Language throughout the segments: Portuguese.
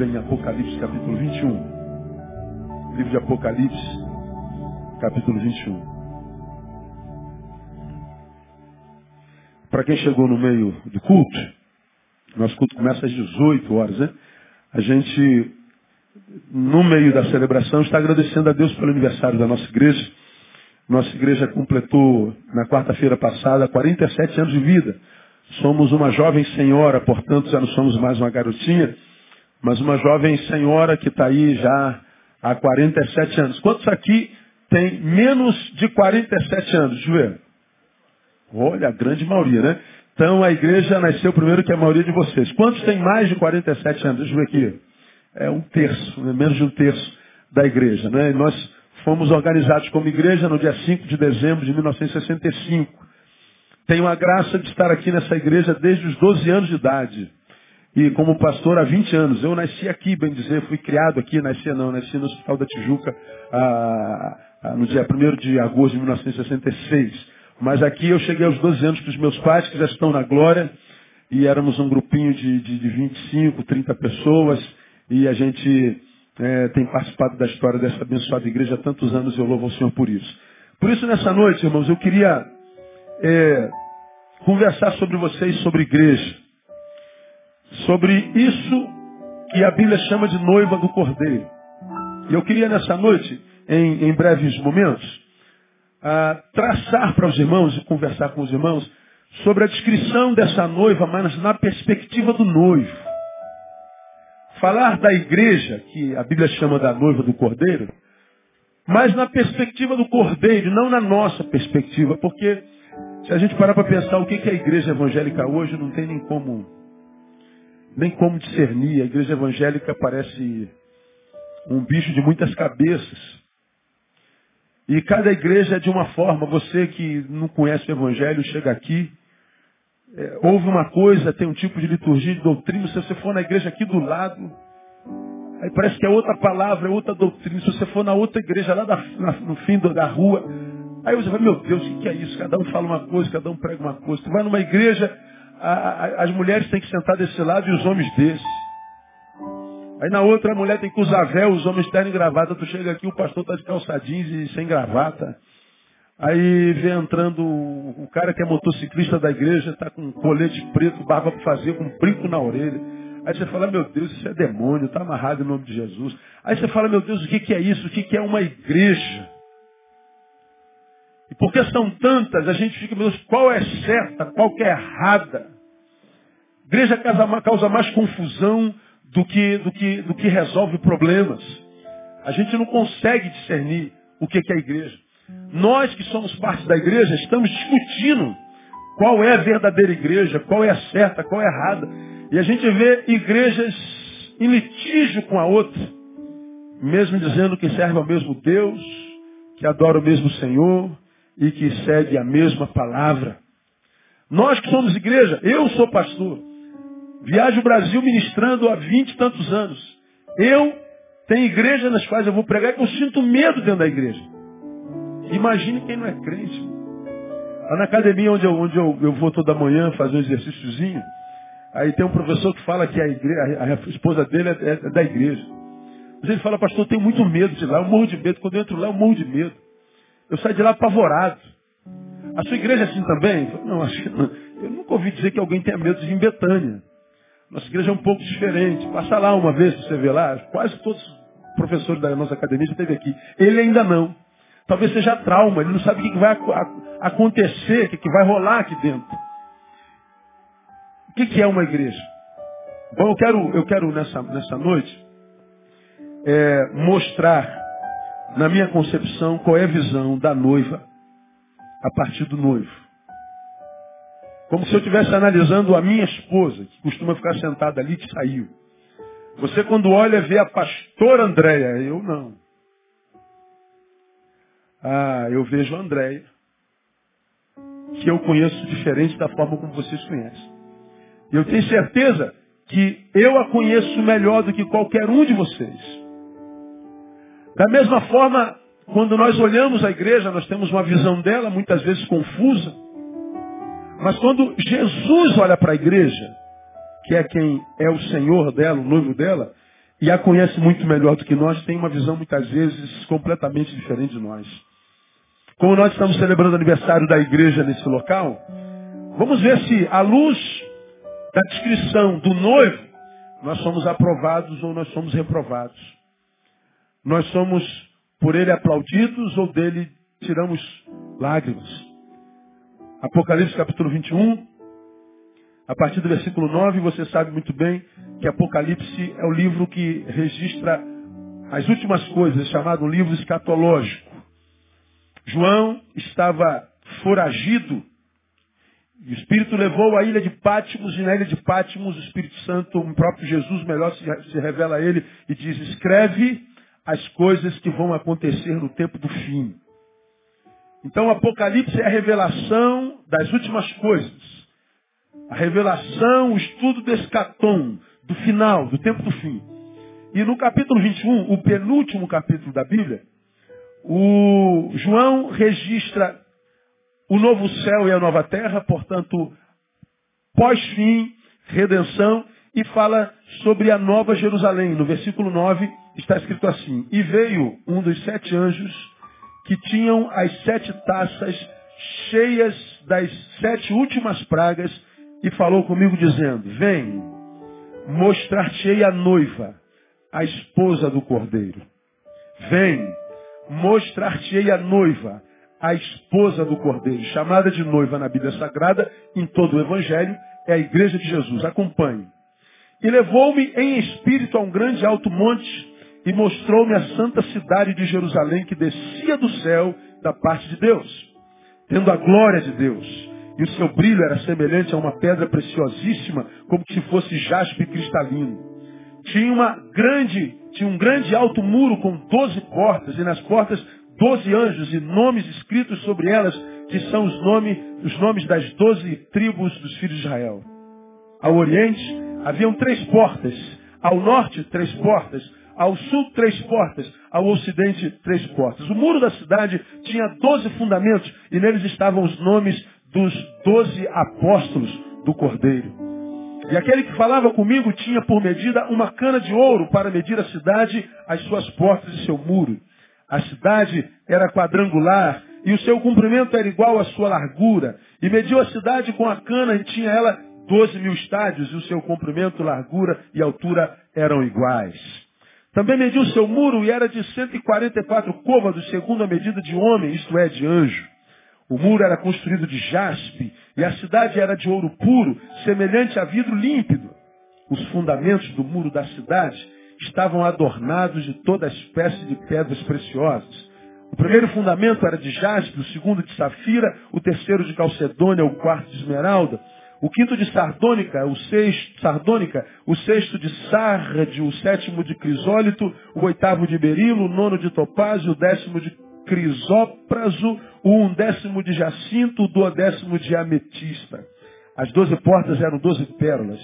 Bíblia em Apocalipse, capítulo 21. Livro de Apocalipse, capítulo 21. Para quem chegou no meio do culto, nosso culto começa às 18 horas, né? A gente, no meio da celebração, está agradecendo a Deus pelo aniversário da nossa igreja. Nossa igreja completou, na quarta-feira passada, 47 anos de vida. Somos uma jovem senhora, portanto já não somos mais uma garotinha, mas uma jovem senhora que está aí já há 47 anos. Quantos aqui tem menos de 47 anos? Deixa eu ver. Olha, a grande maioria, né? Então a igreja nasceu primeiro que a maioria de vocês. Quantos tem mais de 47 anos? Deixa eu ver aqui. É um terço, né? menos de um terço da igreja, né? E nós Fomos organizados como igreja no dia 5 de dezembro de 1965. Tenho a graça de estar aqui nessa igreja desde os 12 anos de idade. E como pastor há 20 anos. Eu nasci aqui, bem dizer, fui criado aqui, nasci não, nasci no Hospital da Tijuca ah, ah, no dia 1 de agosto de 1966. Mas aqui eu cheguei aos 12 anos com os meus pais, que já estão na glória, e éramos um grupinho de, de, de 25, 30 pessoas, e a gente é, tem participado da história dessa abençoada igreja há tantos anos eu louvo ao Senhor por isso. Por isso, nessa noite, irmãos, eu queria é, conversar sobre vocês, sobre igreja. Sobre isso que a Bíblia chama de noiva do Cordeiro. E eu queria nessa noite, em, em breves momentos, ah, traçar para os irmãos e conversar com os irmãos sobre a descrição dessa noiva, mas na perspectiva do noivo. Falar da igreja, que a Bíblia chama da noiva do cordeiro, mas na perspectiva do cordeiro, não na nossa perspectiva, porque se a gente parar para pensar o que é a igreja evangélica hoje, não tem nem como, nem como discernir. A igreja evangélica parece um bicho de muitas cabeças. E cada igreja é de uma forma. Você que não conhece o evangelho, chega aqui, é, ouve uma coisa, tem um tipo de liturgia, de doutrina, se você for na igreja aqui do lado, aí parece que é outra palavra, é outra doutrina. Se você for na outra igreja lá da, na, no fim da rua, aí você vai, meu Deus, o que é isso? Cada um fala uma coisa, cada um prega uma coisa. Tu vai numa igreja, a, a, as mulheres têm que sentar desse lado e os homens desse. Aí na outra a mulher tem que usar véu, os homens terem gravata. Tu chega aqui, o pastor está de calçadinhos e sem gravata. Aí vem entrando o cara que é motociclista da igreja, está com um colete preto, barba para fazer, com um brinco na orelha. Aí você fala, meu Deus, isso é demônio, está amarrado em nome de Jesus. Aí você fala, meu Deus, o que, que é isso? O que, que é uma igreja? E porque são tantas, a gente fica, Deus, qual é certa, qual que é errada? Igreja causa mais confusão do que, do que, do que resolve problemas. A gente não consegue discernir o que, é igreja. Nós que somos parte da igreja estamos discutindo qual é a verdadeira igreja, qual é a certa, qual é a errada. E a gente vê igrejas em litígio com a outra, mesmo dizendo que serve ao mesmo Deus, que adora o mesmo Senhor e que segue a mesma palavra. Nós que somos igreja, eu sou pastor, viajo o Brasil ministrando há vinte e tantos anos. Eu tenho igrejas nas quais eu vou pregar que eu sinto medo dentro da igreja. Imagine quem não é crente. Lá na academia onde eu, onde eu, eu vou toda manhã fazer um exercíciozinho, aí tem um professor que fala que a, igreja, a, esposa dele é, é, é, da igreja. Mas ele fala, pastor, eu tenho muito medo de lá, eu morro de medo. Quando eu entro lá, eu morro de medo. Eu saio de lá apavorado. A sua igreja é assim também? Não, acho que não. Eu nunca ouvi dizer que alguém tenha medo de ir em Betânia. Nossa igreja é um pouco diferente. Passa lá uma vez você ver lá. Quase todos os professores da nossa academia já esteve aqui. Ele ainda não. Talvez seja trauma, ele não sabe o que vai acontecer, o que vai rolar aqui dentro. O que é uma igreja? Bom, eu quero, eu quero nessa, nessa noite é, mostrar, na minha concepção, qual é a visão da noiva a partir do noivo. Como se eu estivesse analisando a minha esposa, que costuma ficar sentada ali, que saiu. Você quando olha vê a pastora Andréia, eu não. Ah, eu vejo a Andréia, que eu conheço diferente da forma como vocês conhecem. Eu tenho certeza que eu a conheço melhor do que qualquer um de vocês. Da mesma forma, quando nós olhamos a igreja, nós temos uma visão dela, muitas vezes confusa. Mas quando Jesus olha para a igreja, que é quem é o Senhor dela, o noivo dela, e a conhece muito melhor do que nós, tem uma visão muitas vezes completamente diferente de nós. Como nós estamos celebrando o aniversário da igreja nesse local, vamos ver se, à luz da descrição do noivo, nós somos aprovados ou nós somos reprovados. Nós somos por ele aplaudidos ou dele tiramos lágrimas. Apocalipse capítulo 21, a partir do versículo 9, você sabe muito bem que Apocalipse é o livro que registra as últimas coisas, chamado livro escatológico. João estava foragido e o Espírito levou a ilha de Pátimos, e na ilha de Pátimos o Espírito Santo, o próprio Jesus, melhor se, revela a ele e diz, escreve as coisas que vão acontecer no tempo do fim. Então o Apocalipse é a revelação das últimas coisas. A revelação, o estudo do escatom, do final, do tempo do fim. E no capítulo 21, o penúltimo capítulo da Bíblia, o João registra o novo céu e a nova terra, portanto, pós-fim, redenção, e fala sobre a nova Jerusalém. No versículo 9 está escrito assim: E veio um dos sete anjos que tinham as sete taças cheias das sete últimas pragas e falou comigo dizendo: Vem, mostrar-te-ei a noiva, a esposa do cordeiro. Vem, mostrar-te-ei a noiva, a esposa do Cordeiro, chamada de noiva na Bíblia Sagrada, em todo o Evangelho, é a igreja de Jesus. Acompanhe. E levou-me em espírito a um grande alto monte e mostrou-me a santa cidade de Jerusalém que descia do céu da parte de Deus, tendo a glória de Deus. E o seu brilho era semelhante a uma pedra preciosíssima, como se fosse jaspe cristalino. Tinha uma grande, tinha um grande alto muro com doze portas, e nas portas doze anjos e nomes escritos sobre elas, que são os, nome, os nomes das doze tribos dos filhos de Israel. Ao oriente haviam três portas, ao norte três portas, ao sul três portas, ao ocidente três portas. O muro da cidade tinha doze fundamentos e neles estavam os nomes dos doze apóstolos do Cordeiro. E aquele que falava comigo tinha por medida uma cana de ouro para medir a cidade, as suas portas e seu muro. A cidade era quadrangular e o seu comprimento era igual à sua largura. E mediu a cidade com a cana e tinha ela 12 mil estádios e o seu comprimento, largura e altura eram iguais. Também mediu seu muro e era de 144 côvados, segundo a medida de homem, isto é, de anjo. O muro era construído de jaspe e a cidade era de ouro puro, semelhante a vidro límpido. Os fundamentos do muro da cidade estavam adornados de toda espécie de pedras preciosas. O primeiro fundamento era de jaspe, o segundo de safira, o terceiro de calcedônia, o quarto de esmeralda, o quinto de sardônica, o sexto, sardônica, o sexto de sarde, o sétimo de crisólito, o oitavo de berilo, o nono de topázio, o décimo de crisópraso, o undécimo de jacinto, o duodécimo de ametista. As doze portas eram doze pérolas.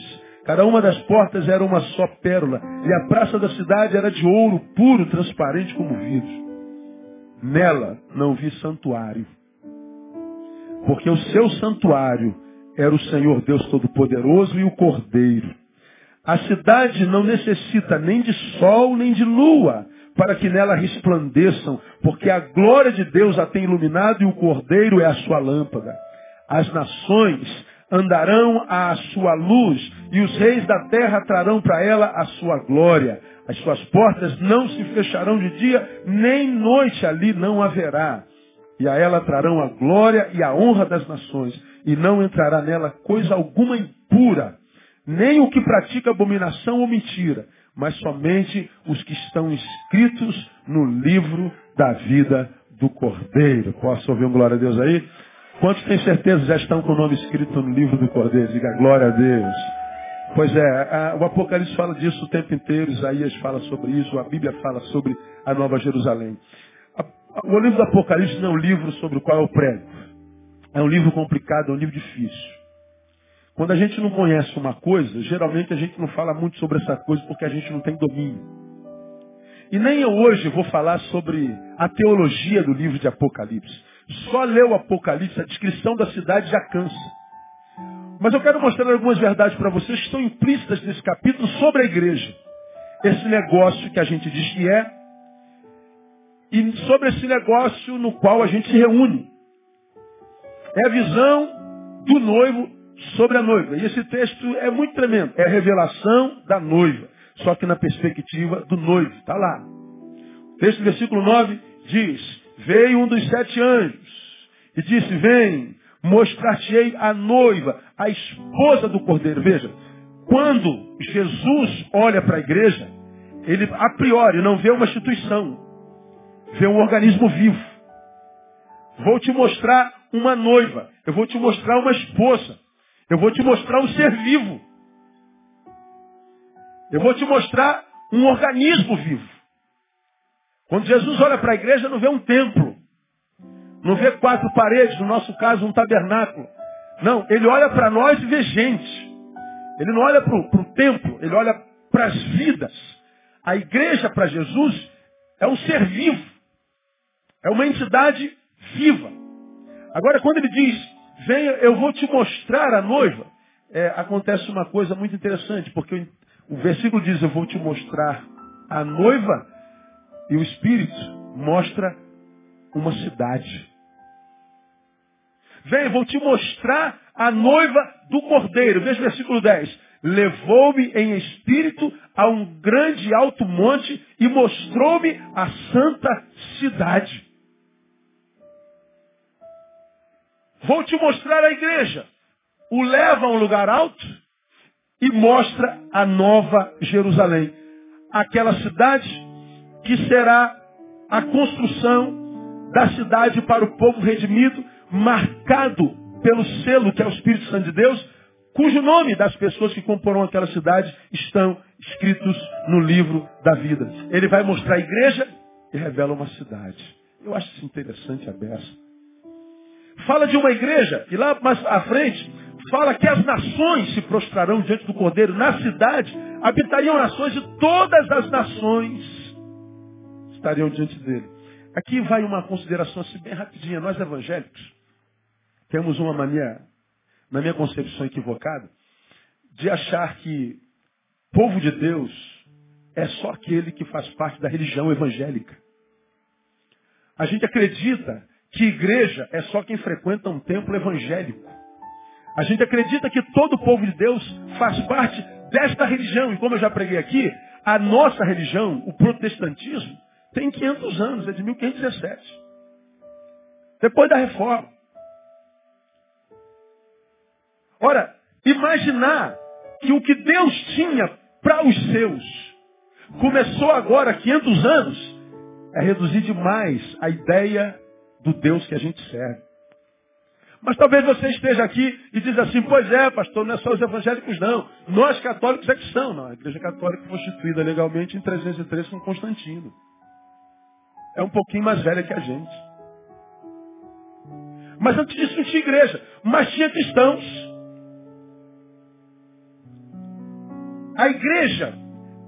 Cada uma das portas era uma só pérola, e a praça da cidade era de ouro puro, transparente como vidro. Nela não vi santuário, porque o seu santuário era o Senhor Deus Todo-Poderoso e o Cordeiro. A cidade não necessita nem de sol nem de lua para que nela resplandeçam, porque a glória de Deus a tem iluminado e o Cordeiro é a sua lâmpada. As nações andarão à sua luz, e os reis da terra trarão para ela a sua glória. As suas portas não se fecharão de dia, nem noite ali não haverá. E a ela trarão a glória e a honra das nações, e não entrará nela coisa alguma impura, nem o que pratica abominação ou mentira, mas somente os que estão inscritos no livro da vida do Cordeiro. Posso ouvir um glória a Deus aí? Quantos têm certeza já estão com o nome escrito no livro do Cordeiro? Diga glória a Deus. Pois é, a, o Apocalipse fala disso o tempo inteiro, Isaías fala sobre isso, a Bíblia fala sobre a Nova Jerusalém. A, o livro do Apocalipse não é um livro sobre o qual eu prego. É um livro complicado, é um livro difícil. Quando a gente não conhece uma coisa, geralmente a gente não fala muito sobre essa coisa porque a gente não tem domínio. E nem eu hoje vou falar sobre a teologia do livro de Apocalipse. Só ler o Apocalipse, a descrição da cidade já cansa. Mas eu quero mostrar algumas verdades para vocês que estão implícitas nesse capítulo sobre a igreja. Esse negócio que a gente diz que é, e sobre esse negócio no qual a gente se reúne. É a visão do noivo sobre a noiva. E esse texto é muito tremendo. É a revelação da noiva. Só que na perspectiva do noivo. Está lá. O texto do versículo 9 diz, Veio um dos sete anjos e disse, vem, mostrar-te-ei a noiva, a esposa do cordeiro. Veja, quando Jesus olha para a igreja, ele a priori não vê uma instituição, vê um organismo vivo. Vou te mostrar uma noiva, eu vou te mostrar uma esposa, eu vou te mostrar um ser vivo. Eu vou te mostrar um organismo vivo. Quando Jesus olha para a igreja, não vê um templo. Não vê quatro paredes, no nosso caso, um tabernáculo. Não, ele olha para nós e vê gente. Ele não olha para o templo, ele olha para as vidas. A igreja para Jesus é um ser vivo. É uma entidade viva. Agora, quando ele diz, venha, eu vou te mostrar a noiva, é, acontece uma coisa muito interessante, porque o versículo diz, eu vou te mostrar a noiva, e o Espírito mostra uma cidade. Vem, vou te mostrar a noiva do cordeiro. Veja o versículo 10. Levou-me em espírito a um grande alto monte e mostrou-me a santa cidade. Vou te mostrar a igreja. O leva a um lugar alto e mostra a nova Jerusalém. Aquela cidade que será a construção da cidade para o povo redimido, marcado pelo selo que é o Espírito Santo de Deus, cujo nome das pessoas que comporão aquela cidade estão escritos no livro da vida. Ele vai mostrar a igreja e revela uma cidade. Eu acho isso interessante a beça. Fala de uma igreja, e lá mais à frente, fala que as nações se prostrarão diante do Cordeiro. Na cidade habitariam nações e todas as nações estariam diante dele. Aqui vai uma consideração assim bem rapidinha. Nós evangélicos temos uma mania, na minha concepção equivocada, de achar que povo de Deus é só aquele que faz parte da religião evangélica. A gente acredita que igreja é só quem frequenta um templo evangélico. A gente acredita que todo o povo de Deus faz parte desta religião. E como eu já preguei aqui, a nossa religião, o protestantismo, tem 500 anos, é de 1517. Depois da reforma. Ora, imaginar que o que Deus tinha para os seus começou agora, 500 anos, é reduzir demais a ideia do Deus que a gente serve. Mas talvez você esteja aqui e diz assim, pois é, pastor, não é só os evangélicos não. Nós católicos é que são. Não, a igreja católica foi constituída legalmente em 303 com Constantino é um pouquinho mais velha que a gente. Mas antes disso não tinha igreja, mas tinha cristãos. A igreja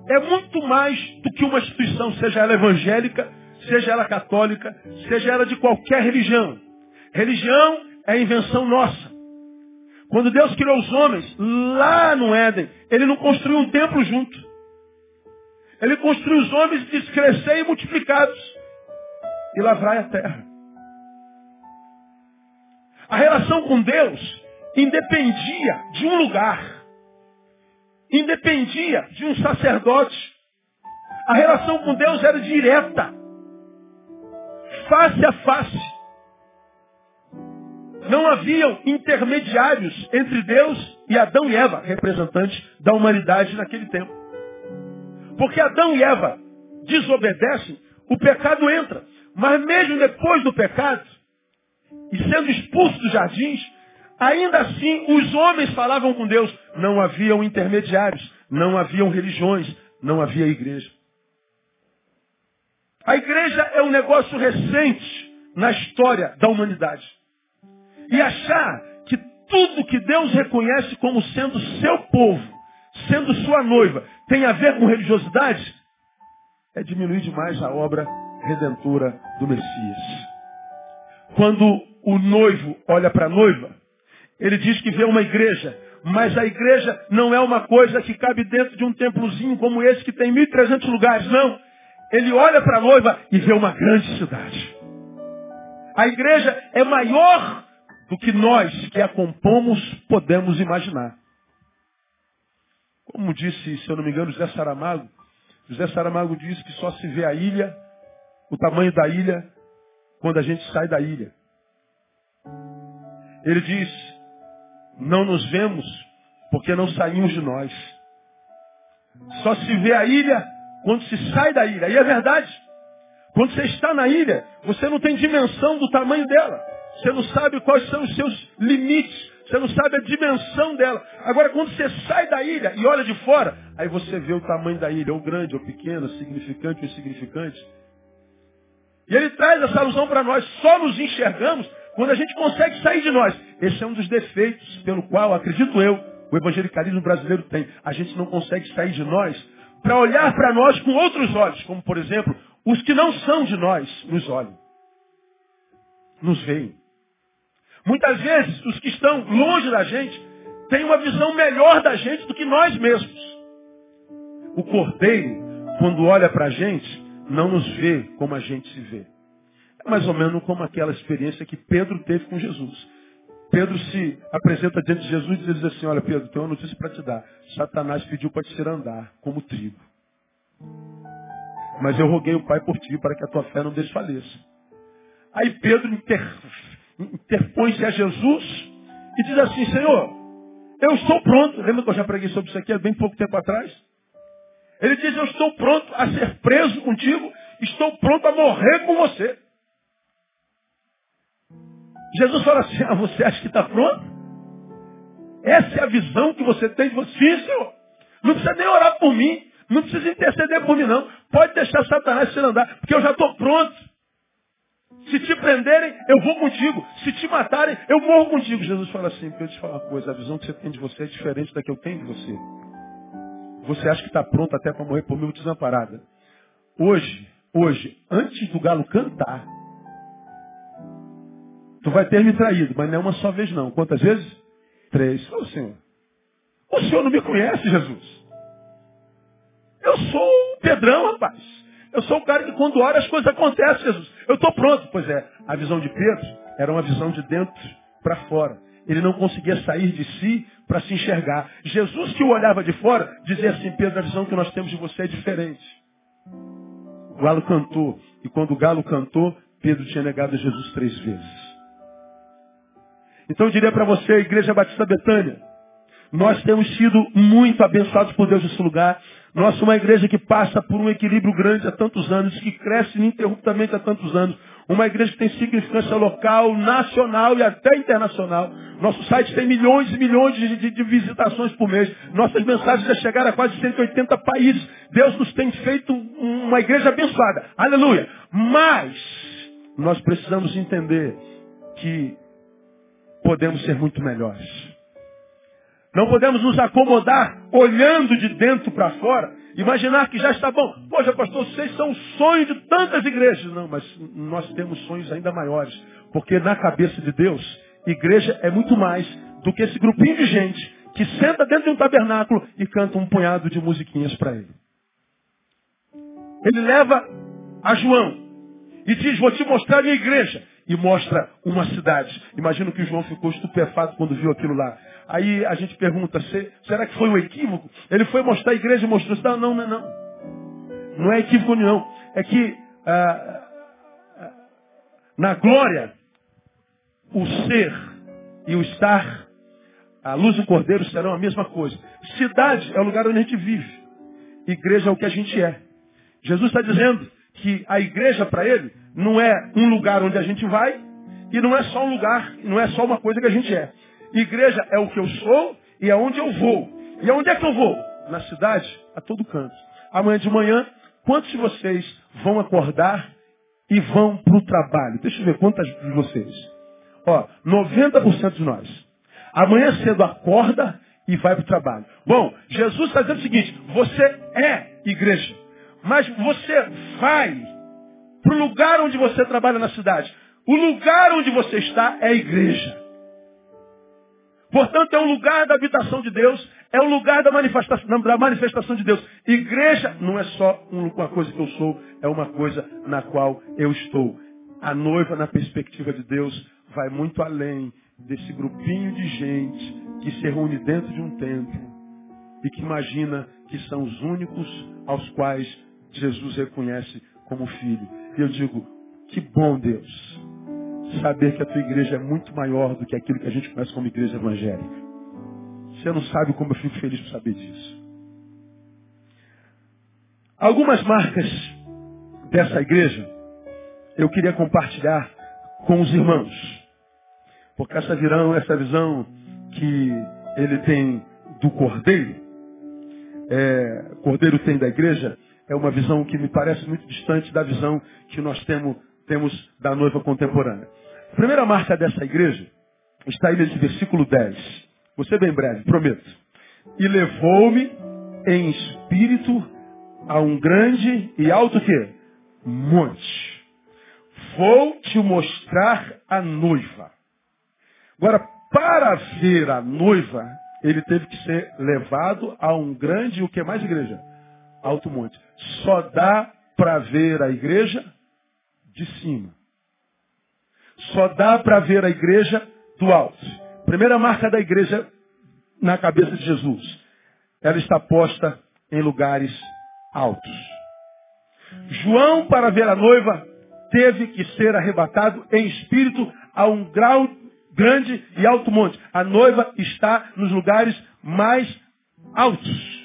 é muito mais do que uma instituição, seja ela evangélica, seja ela católica, seja ela de qualquer religião. Religião é invenção nossa. Quando Deus criou os homens, lá no Éden, Ele não construiu um templo junto. Ele construiu os homens e crescer e multiplicados e lavrai a terra. A relação com Deus independia de um lugar, independia de um sacerdote. A relação com Deus era direta, face a face. Não haviam intermediários entre Deus e Adão e Eva, representantes da humanidade naquele tempo. Porque Adão e Eva desobedecem, o pecado entra. Mas mesmo depois do pecado, e sendo expulsos dos jardins, ainda assim os homens falavam com Deus. Não haviam intermediários, não haviam religiões, não havia igreja. A igreja é um negócio recente na história da humanidade. E achar que tudo que Deus reconhece como sendo seu povo, sendo sua noiva, tem a ver com religiosidade, é diminuir demais a obra redentora do Messias. Quando o noivo olha para a noiva, Ele diz que vê uma igreja, mas a igreja não é uma coisa que cabe dentro de um templozinho como esse que tem 1.300 lugares, não. Ele olha para a noiva e vê uma grande cidade. A igreja é maior do que nós que a compomos podemos imaginar. Como disse, se eu não me engano, José Saramago, José Saramago disse que só se vê a ilha, o tamanho da ilha, quando a gente sai da ilha. Ele diz, não nos vemos porque não saímos de nós. Só se vê a ilha quando se sai da ilha. E é verdade. Quando você está na ilha, você não tem dimensão do tamanho dela. Você não sabe quais são os seus limites. Você não sabe a dimensão dela. Agora, quando você sai da ilha e olha de fora, aí você vê o tamanho da ilha, ou grande, ou pequeno, significante ou insignificante. E ele traz essa alusão para nós. Só nos enxergamos quando a gente consegue sair de nós. Esse é um dos defeitos pelo qual, acredito eu, o evangelicalismo brasileiro tem. A gente não consegue sair de nós para olhar para nós com outros olhos, como por exemplo, os que não são de nós nos olham. Nos veem. Muitas vezes, os que estão longe da gente têm uma visão melhor da gente do que nós mesmos. O cordeiro, quando olha para a gente, não nos vê como a gente se vê. É mais ou menos como aquela experiência que Pedro teve com Jesus. Pedro se apresenta diante de Jesus e diz assim, olha Pedro, tenho uma notícia para te dar. Satanás pediu para te ser andar como trigo. Mas eu roguei o Pai por ti para que a tua fé não desfaleça. Aí Pedro inter, interpõe-se a Jesus e diz assim, Senhor, eu estou pronto. Lembra que eu já preguei sobre isso aqui há bem pouco tempo atrás? Ele diz, eu estou pronto a ser preso contigo, estou pronto a morrer com você. Jesus fala assim, ah, você acha que está pronto? Essa é a visão que você tem de você, Senhor. Não precisa nem orar por mim, não precisa interceder por mim, não. Pode deixar Satanás se andar, porque eu já estou pronto. Se te prenderem, eu vou contigo. Se te matarem, eu morro contigo. Jesus fala assim, eu te falar uma coisa, a visão que você tem de você é diferente da que eu tenho de você. Você acha que está pronto até para morrer por mim desamparada. Hoje, hoje, antes do galo cantar, tu vai ter me traído, mas não é uma só vez não. Quantas vezes? Três. Ô Senhor, o Senhor não me conhece, Jesus. Eu sou o Pedrão, rapaz. Eu sou o cara que quando ora as coisas acontecem, Jesus. Eu estou pronto. Pois é, a visão de Pedro era uma visão de dentro para fora. Ele não conseguia sair de si para se enxergar. Jesus que o olhava de fora, dizia assim, Pedro, a visão que nós temos de você é diferente. O galo cantou. E quando o galo cantou, Pedro tinha negado Jesus três vezes. Então eu diria para você, Igreja Batista Betânia, nós temos sido muito abençoados por Deus nesse lugar. Nós somos uma igreja que passa por um equilíbrio grande há tantos anos, que cresce ininterruptamente há tantos anos. Uma igreja que tem significância local, nacional e até internacional. Nosso site tem milhões e milhões de, de, de visitações por mês. Nossas mensagens já chegaram a quase 180 países. Deus nos tem feito uma igreja abençoada. Aleluia. Mas nós precisamos entender que podemos ser muito melhores. Não podemos nos acomodar olhando de dentro para fora, imaginar que já está bom. Poxa, pastor, vocês são o sonho de tantas igrejas. Não, mas nós temos sonhos ainda maiores. Porque na cabeça de Deus, igreja é muito mais do que esse grupinho de gente que senta dentro de um tabernáculo e canta um punhado de musiquinhas para ele. Ele leva a João e diz, vou te mostrar a minha igreja. E mostra uma cidade. Imagino que João ficou estupefato quando viu aquilo lá. Aí a gente pergunta, será que foi um equívoco? Ele foi mostrar a igreja e mostrou. Não, não, não, não. Não é equívoco não. É que ah, ah, na glória, o ser e o estar, a luz do cordeiro serão a mesma coisa. Cidade é o lugar onde a gente vive. Igreja é o que a gente é. Jesus está dizendo que a igreja para ele não é um lugar onde a gente vai e não é só um lugar, não é só uma coisa que a gente é. Igreja é o que eu sou e é onde eu vou. E aonde é que eu vou? Na cidade, a todo canto. Amanhã de manhã, quantos de vocês vão acordar e vão para o trabalho? Deixa eu ver quantas de vocês. Ó, 90% de nós. Amanhã cedo acorda e vai para o trabalho. Bom, Jesus está dizendo o seguinte, você é igreja. Mas você vai para o lugar onde você trabalha na cidade. O lugar onde você está é a igreja. Portanto, é o lugar da habitação de Deus, é o lugar da manifestação, da manifestação de Deus. Igreja não é só uma coisa que eu sou, é uma coisa na qual eu estou. A noiva, na perspectiva de Deus, vai muito além desse grupinho de gente que se reúne dentro de um templo e que imagina que são os únicos aos quais Jesus reconhece como filho. E eu digo, que bom Deus, saber que a tua igreja é muito maior do que aquilo que a gente conhece como igreja evangélica. Você não sabe como eu fico feliz por saber disso. Algumas marcas dessa igreja eu queria compartilhar com os irmãos. Porque essa, virão, essa visão que ele tem do cordeiro, é, cordeiro tem da igreja, é uma visão que me parece muito distante da visão que nós temos, temos da noiva contemporânea. A primeira marca dessa igreja está aí nesse versículo 10. Vou ser bem breve, prometo. E levou-me em espírito a um grande e alto que? Monte. Vou te mostrar a noiva. Agora, para ver a noiva, ele teve que ser levado a um grande, o que mais igreja? Alto monte. Só dá para ver a igreja de cima. Só dá para ver a igreja do alto. Primeira marca da igreja na cabeça de Jesus. Ela está posta em lugares altos. João, para ver a noiva, teve que ser arrebatado em espírito a um grau grande e alto monte. A noiva está nos lugares mais altos.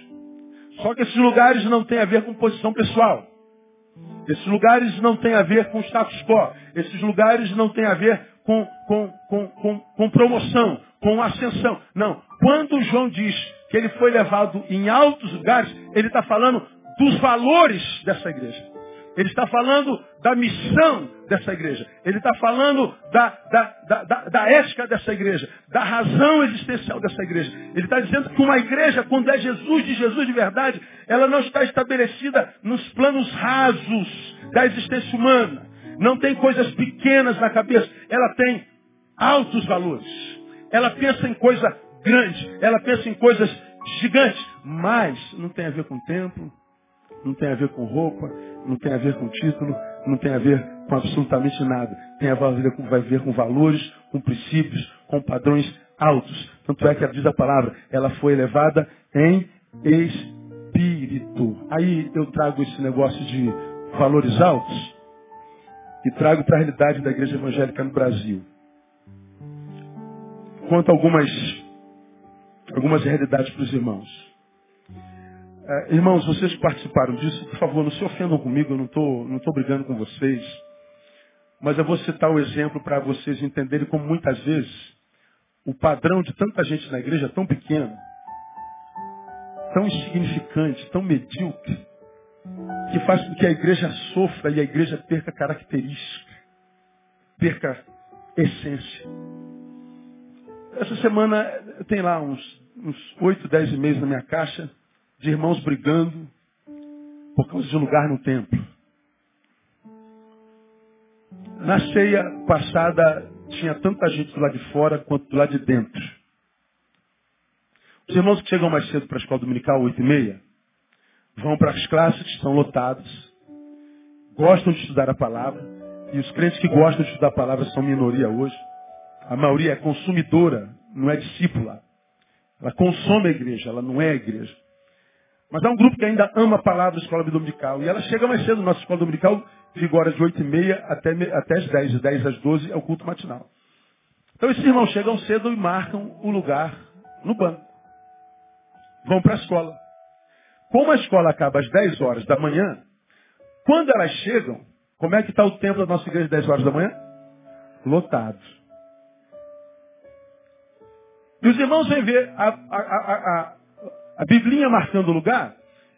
Só que esses lugares não têm a ver com posição pessoal. Esses lugares não têm a ver com status quo. Esses lugares não têm a ver com, com, com, com, com promoção, com ascensão. Não. Quando João diz que ele foi levado em altos lugares, ele está falando dos valores dessa igreja. Ele está falando da missão dessa igreja. Ele está falando da, da, da, da, ética dessa igreja, da razão existencial dessa igreja. Ele está dizendo que uma igreja, quando é Jesus de Jesus de verdade, ela não está estabelecida nos planos rasos da existência humana. Não tem coisas pequenas na cabeça. Ela tem altos valores. Ela pensa em coisa grande. Ela pensa em coisas gigantes. Mas não tem a ver com templo, não tem a ver com roupa, não tem a ver com título, não tem a ver com absolutamente nada. Tem a ver com, vai ver com valores, com princípios, com padrões altos. Tanto é que diz a palavra, ela foi elevada em espírito. Aí eu trago esse negócio de valores altos e trago para a realidade da igreja evangélica no Brasil. Conto algumas, algumas realidades para os irmãos. É, irmãos, vocês que participaram disso, por favor, não se ofendam comigo, eu não estou não tô brigando com vocês. Mas eu vou citar o um exemplo para vocês entenderem como muitas vezes o padrão de tanta gente na igreja é tão pequeno, tão insignificante, tão medíocre, que faz com que a igreja sofra e a igreja perca característica, perca essência. Essa semana tem lá uns, uns 8, 10 e-mails na minha caixa de irmãos brigando por causa de lugar no templo. Na ceia passada tinha tanta gente do lado de fora quanto do lado de dentro. Os irmãos que chegam mais cedo para a escola dominical, oito e meia, vão para as classes que estão lotadas, gostam de estudar a palavra, e os crentes que gostam de estudar a palavra são minoria hoje. A maioria é consumidora, não é discípula. Ela consome a igreja, ela não é a igreja. Mas há um grupo que ainda ama a palavra escola dominical. E ela chega mais cedo nossa escola dominical, vigora de 8 e meia até, até as 10. De 10 às 12 é o culto matinal. Então esses irmãos chegam cedo e marcam o lugar no banco. Vão para a escola. Como a escola acaba às 10 horas da manhã, quando elas chegam, como é que está o tempo da nossa igreja às 10 horas da manhã? Lotado. E os irmãos vêm ver a, a, a, a Biblinha marcando o lugar,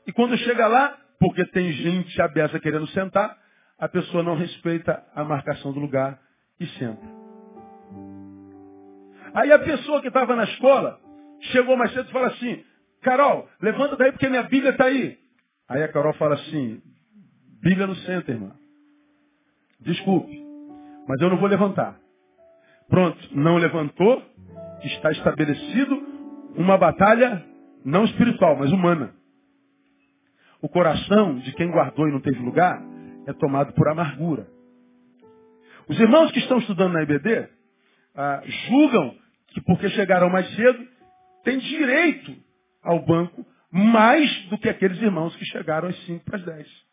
e quando chega lá, porque tem gente aberta querendo sentar, a pessoa não respeita a marcação do lugar e senta. Aí a pessoa que estava na escola chegou mais cedo e fala assim, Carol, levanta daí porque minha Bíblia está aí. Aí a Carol fala assim, Bíblia no centro, irmã. Desculpe, mas eu não vou levantar. Pronto, não levantou, está estabelecido uma batalha não espiritual, mas humana. O coração de quem guardou e não teve lugar é tomado por amargura. Os irmãos que estão estudando na IBD ah, julgam que porque chegaram mais cedo, têm direito ao banco mais do que aqueles irmãos que chegaram às 5 para as 10.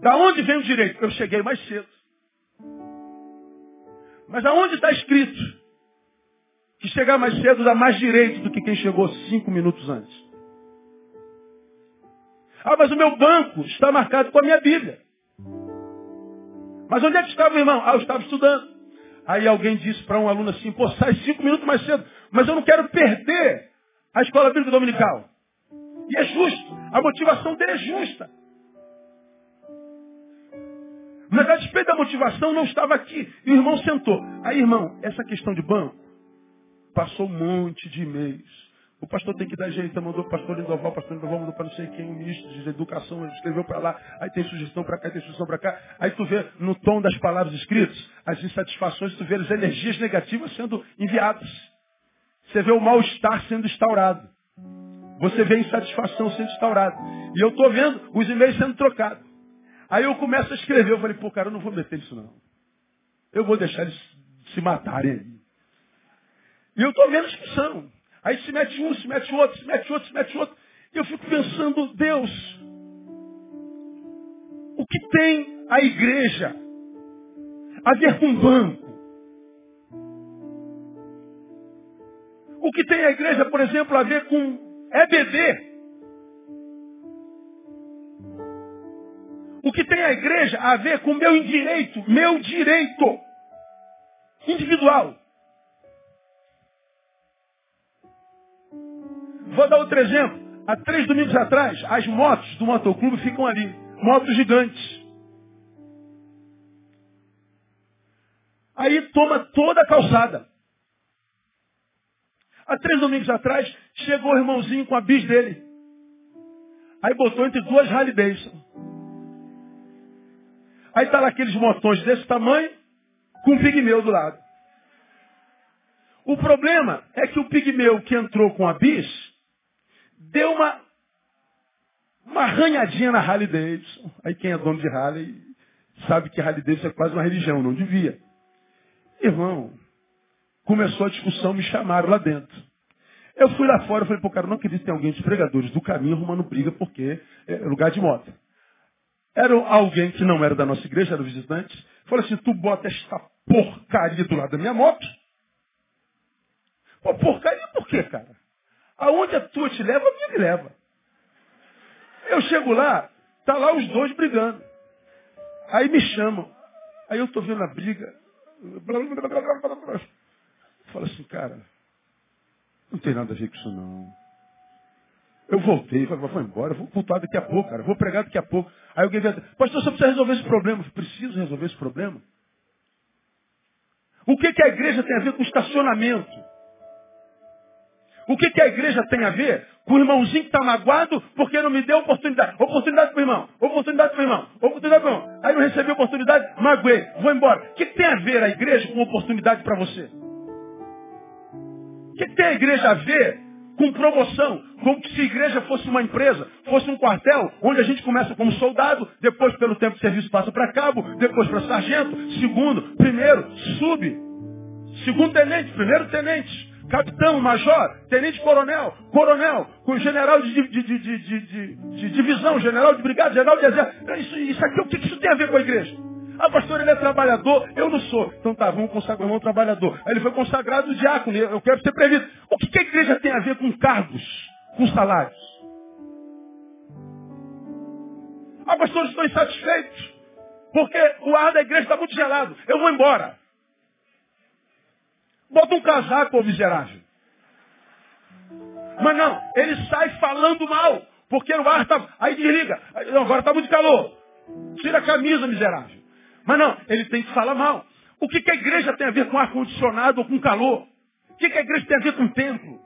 Da onde vem o direito? Eu cheguei mais cedo. Mas aonde está escrito que chegar mais cedo dá mais direito do que quem chegou cinco minutos antes? Ah, mas o meu banco está marcado com a minha Bíblia. Mas onde é que estava o irmão? Ah, eu estava estudando. Aí alguém disse para um aluno assim, pô, sai cinco minutos mais cedo, mas eu não quero perder a escola bíblica dominical. E é justo. A motivação dele é justa. Mas a despeito da motivação não estava aqui. E o irmão sentou. Aí, irmão, essa questão de banco passou um monte de e-mails. O pastor tem que dar jeito, mandou o pastor Lindoval, o pastor Lindoval mandou para não sei quem, o ministro de educação escreveu para lá, aí tem sugestão para cá, tem sugestão para cá. Aí tu vê no tom das palavras escritas, as insatisfações, tu vê as energias negativas sendo enviadas. Você vê o mal-estar sendo instaurado. Você vê a insatisfação sendo instaurada. E eu estou vendo os e-mails sendo trocados. Aí eu começo a escrever, eu falei, pô, cara, eu não vou meter isso não. Eu vou deixar eles se matarem. E eu estou vendo a discussão. Aí se mete um, se mete outro, se mete outro, se mete outro. E eu fico pensando, Deus, o que tem a igreja a ver com banco? O que tem a igreja, por exemplo, a ver com EBD? O que tem a igreja a ver com meu direito, meu direito individual. Vou dar outro exemplo. Há três domingos atrás, as motos do motoclube ficam ali. Motos gigantes. Aí toma toda a calçada. Há três domingos atrás, chegou o irmãozinho com a bis dele. Aí botou entre duas Harley Davidson. Aí está lá aqueles motões desse tamanho, com um pigmeu do lado. O problema é que o pigmeu que entrou com a bis, deu uma, uma arranhadinha na Harley Davidson. Aí quem é dono de Harley sabe que Harley Davidson é quase uma religião, não devia. Irmão, começou a discussão, me chamaram lá dentro. Eu fui lá fora, falei, pô, cara, não acredito que tem alguém dos pregadores do caminho arrumando briga porque é lugar de moto. Era alguém que não era da nossa igreja, era visitante. Falou assim, tu bota esta porcaria do lado da minha moto. Pô, porcaria por quê, cara? Aonde a tua te leva, a minha me leva. Eu chego lá, tá lá os dois brigando. Aí me chamam. Aí eu tô vendo a briga. Fala assim, cara, não tem nada a ver com isso não. Eu voltei, falei, vou embora, vou cultuar daqui a pouco, cara, vou pregar daqui a pouco. Aí alguém veio, pastor, você precisa resolver esse problema. Eu preciso resolver esse problema. O que, que a igreja tem a ver com estacionamento? O que, que a igreja tem a ver com o irmãozinho que está magoado porque não me deu oportunidade? Oportunidade para o irmão, oportunidade para o irmão, oportunidade para o irmão. Aí não recebi oportunidade, magoei, vou embora. O que, que tem a ver a igreja com oportunidade para você? O que, que tem a igreja a ver com promoção, como se a igreja fosse uma empresa, fosse um quartel, onde a gente começa como soldado, depois pelo tempo de serviço passa para cabo, depois para sargento, segundo, primeiro, sub, segundo tenente, primeiro tenente, capitão, major, tenente coronel, coronel, com general de, de, de, de, divisão, general de brigada, general de exército. Isso, isso aqui, o que isso tem a ver com a igreja? Ah, pastor, ele é trabalhador, eu não sou. Então tá, vamos consagrar o irmão trabalhador. Aí ele foi consagrado diácono, eu quero ser previsto. O que, que a igreja tem a ver com cargos, com salários? Ah, pastor, estou insatisfeito. Porque o ar da igreja está muito gelado. Eu vou embora. Bota um casaco, ô miserável. Mas não, ele sai falando mal. Porque o ar está. Aí desliga. Agora está muito calor. Tira a camisa, miserável. Mas não, ele tem que falar mal. O que, que a igreja tem a ver com ar-condicionado ou com calor? O que, que a igreja tem a ver com templo?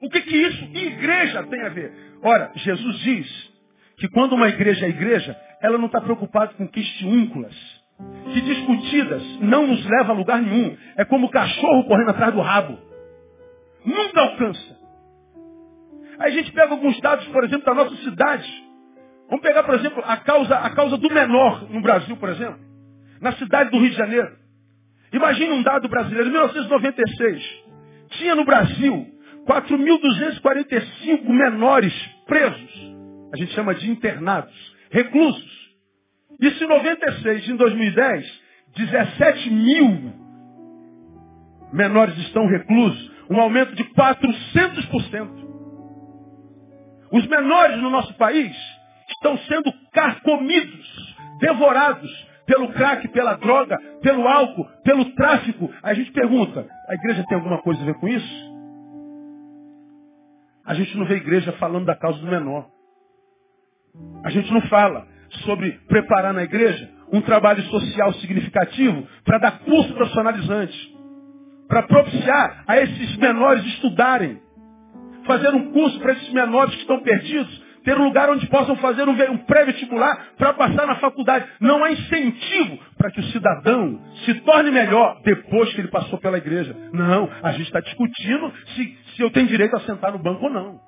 O que, que isso, igreja, tem a ver? Ora, Jesus diz que quando uma igreja é igreja, ela não está preocupada com questiúnculas. Que discutidas não nos leva a lugar nenhum. É como o cachorro correndo atrás do rabo. Nunca alcança. Aí a gente pega alguns dados, por exemplo, da nossa cidade. Vamos pegar, por exemplo, a causa, a causa do menor no Brasil, por exemplo. Na cidade do Rio de Janeiro. Imagine um dado brasileiro. Em 1996, tinha no Brasil 4.245 menores presos. A gente chama de internados, reclusos. Isso em 96. Em 2010, 17 mil menores estão reclusos. Um aumento de 400%. Os menores no nosso país estão sendo carcomidos, devorados pelo crack, pela droga, pelo álcool, pelo tráfico. A gente pergunta, a igreja tem alguma coisa a ver com isso? A gente não vê igreja falando da causa do menor. A gente não fala sobre preparar na igreja um trabalho social significativo para dar curso profissionalizante, para propiciar a esses menores estudarem, fazer um curso para esses menores que estão perdidos, ter um lugar onde possam fazer um, pré-vestibular para passar na faculdade. Não há incentivo para que o cidadão se torne melhor depois que ele passou pela igreja. Não, a gente está discutindo se, se eu tenho direito a sentar no banco ou não.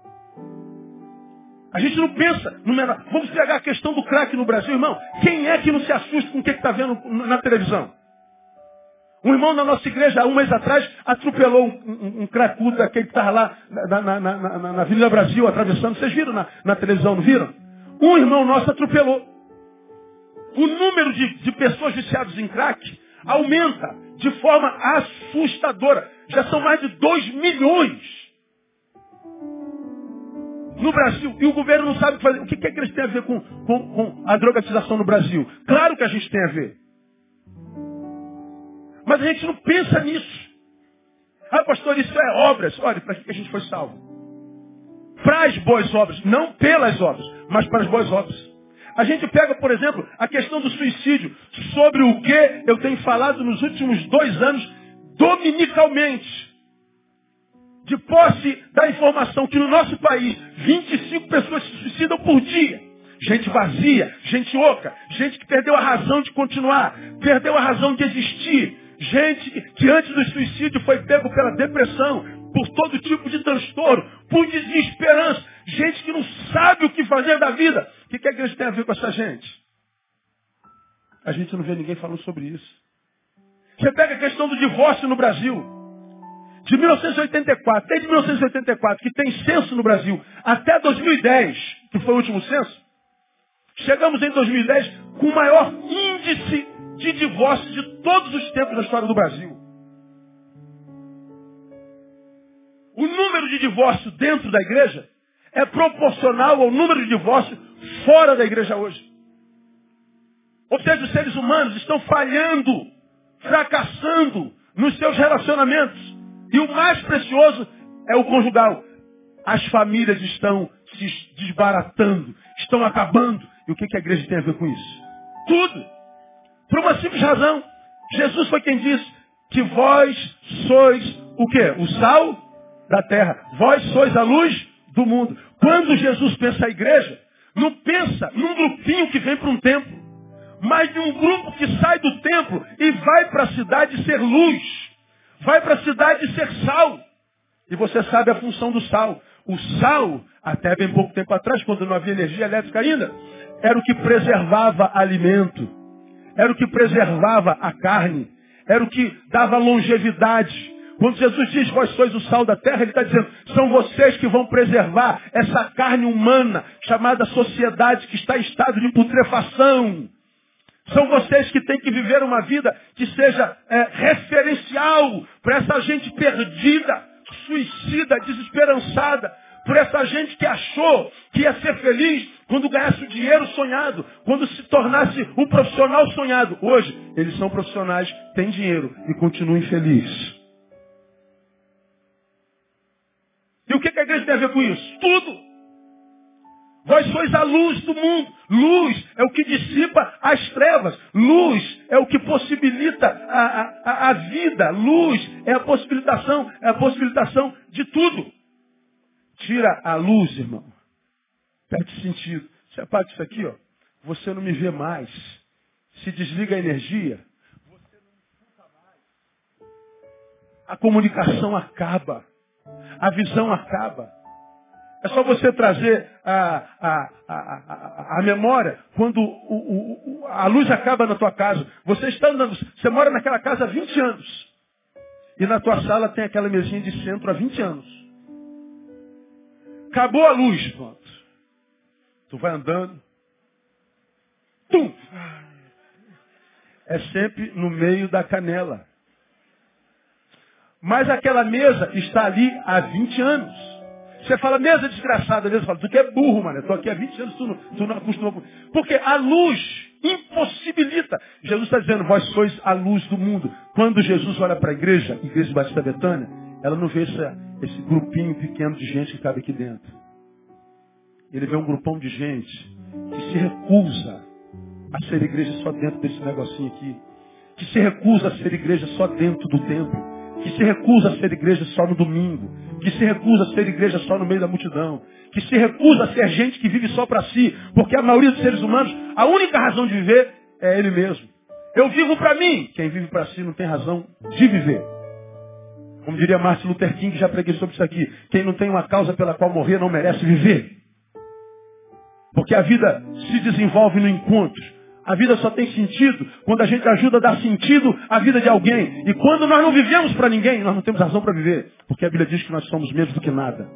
A gente não pensa no menor. Vamos pegar a questão do crack no Brasil, irmão. Quem é que não se assusta com o que está vendo na televisão? Um irmão da nossa igreja, há um mês atrás, atropelou um, um, um cracudo daquele que estava lá na, na, na, na, na Avenida Brasil, atravessando. Vocês viram na, na televisão, não viram? Um irmão nosso atropelou. O número de, de pessoas viciadas em crack aumenta de forma assustadora. Já são mais de 2 milhões no Brasil. E o governo não sabe fazer. O que, é que eles têm a ver com, com, com a drogatização no Brasil? Claro que a gente tem a ver. Mas a gente não pensa nisso. Ah, pastor, isso é obras. Olha, para que a gente foi salvo? Para as boas obras. Não pelas obras, mas para as boas obras. A gente pega, por exemplo, a questão do suicídio, sobre o que eu tenho falado nos últimos dois anos, dominicalmente de posse da informação que no nosso país 25 pessoas se suicidam por dia. Gente vazia, gente oca, gente que perdeu a razão de continuar, perdeu a razão de existir, gente que antes do suicídio foi pego pela depressão, por todo tipo de transtorno, por desesperança, gente que não sabe o que fazer da vida. O que, que a igreja tem a ver com essa gente? A gente não vê ninguém falando sobre isso. Você pega a questão do divórcio no Brasil. De 1984, desde 1984, que tem censo no Brasil, até 2010, que foi o último censo, chegamos em 2010 com o maior índice de divórcio de todos os tempos da história do Brasil. O número de divórcio dentro da igreja é proporcional ao número de divórcio fora da igreja hoje. Ou seja, os seres humanos estão falhando, fracassando nos seus relacionamentos. E o mais precioso é o conjugal. As famílias estão se desbaratando, estão acabando. E o que, a igreja tem a ver com isso? Tudo. Por uma simples razão. Jesus foi quem disse que vós sois o quê? O sal da terra. Vós sois a luz do mundo. Quando Jesus pensa a igreja, não pensa num grupinho que vem para um templo, mas de um grupo que sai do templo e vai para a cidade ser luz. Vai para a cidade ser sal. E você sabe a função do sal. O sal, até bem pouco tempo atrás, quando não havia energia elétrica ainda, era o que preservava alimento. Era o que preservava a carne. Era o que dava longevidade. Quando Jesus diz, vós sois o sal da terra, ele está dizendo, são vocês que vão preservar essa carne humana, chamada sociedade, que está em estado de putrefação. São vocês que têm que viver uma vida que seja é, referencial para essa gente perdida, suicida, desesperançada, por essa gente que achou que ia ser feliz quando ganhasse o dinheiro sonhado, quando se tornasse um profissional sonhado. Hoje, eles são profissionais, têm dinheiro e continuam infelizes. E o que a igreja tem a ver com isso? Tudo. Vós sois a luz do mundo. Luz é o que dissipa as trevas. Luz é o que possibilita a, a, a vida. Luz é a possibilitação, é a possibilitação de tudo. Tira a luz, irmão. Perde sentido. Você apaga isso aqui, ó. Você não me vê mais. se desliga a energia, a comunicação acaba, a visão acaba. É só você trazer a, a, a, a, memória quando o, o, a luz acaba na tua casa. Você está andando, você mora naquela casa há 20 anos. E na tua sala tem aquela mesinha de centro há 20 anos. Acabou a luz, pronto. Tu vai andando. Tum! É sempre no meio da canela. Mas aquela mesa está ali há 20 anos. Você fala, mesa desgraçada, mesa fala, tu que é burro, mano. Eu aqui há 20 anos, tu não, tu não acostumou. Porque a luz impossibilita. Jesus está dizendo, vós sois a luz do mundo. Quando Jesus olha para a igreja, igreja Batista Betânia, ela não vê essa, esse grupinho pequeno de gente que cabe aqui dentro. Ele vê um grupão de gente que se recusa a ser igreja só dentro desse negocinho aqui. Que se recusa a ser igreja só dentro do templo. Que se recusa a ser igreja só no domingo que se recusa a ser igreja só no meio da multidão, que se recusa a ser gente que vive só para si, porque a maioria dos seres humanos, a única razão de viver é ele mesmo. Eu vivo para mim. Quem vive para si não tem razão de viver. Como diria Martin Luther King, que já preguei sobre isso aqui. Quem não tem uma causa pela qual morrer não merece viver. Porque a vida se desenvolve no encontro. A vida só tem sentido quando a gente ajuda a dar sentido à vida de alguém. E quando nós não vivemos para ninguém, nós não temos razão para viver. Porque a Bíblia diz que nós somos menos do que nada.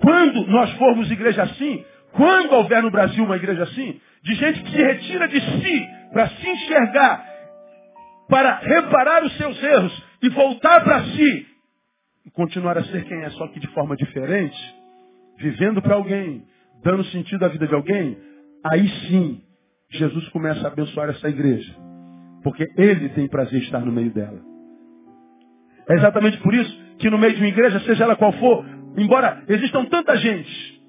Quando nós formos igreja assim, quando houver no Brasil uma igreja assim, de gente que se retira de si para se enxergar, para reparar os seus erros e voltar para si e continuar a ser quem é, só que de forma diferente, vivendo para alguém, dando sentido à vida de alguém, aí sim Jesus começa a abençoar essa igreja. Porque ele tem prazer em estar no meio dela. É exatamente por isso que no meio de uma igreja, seja ela qual for, embora existam tanta gente,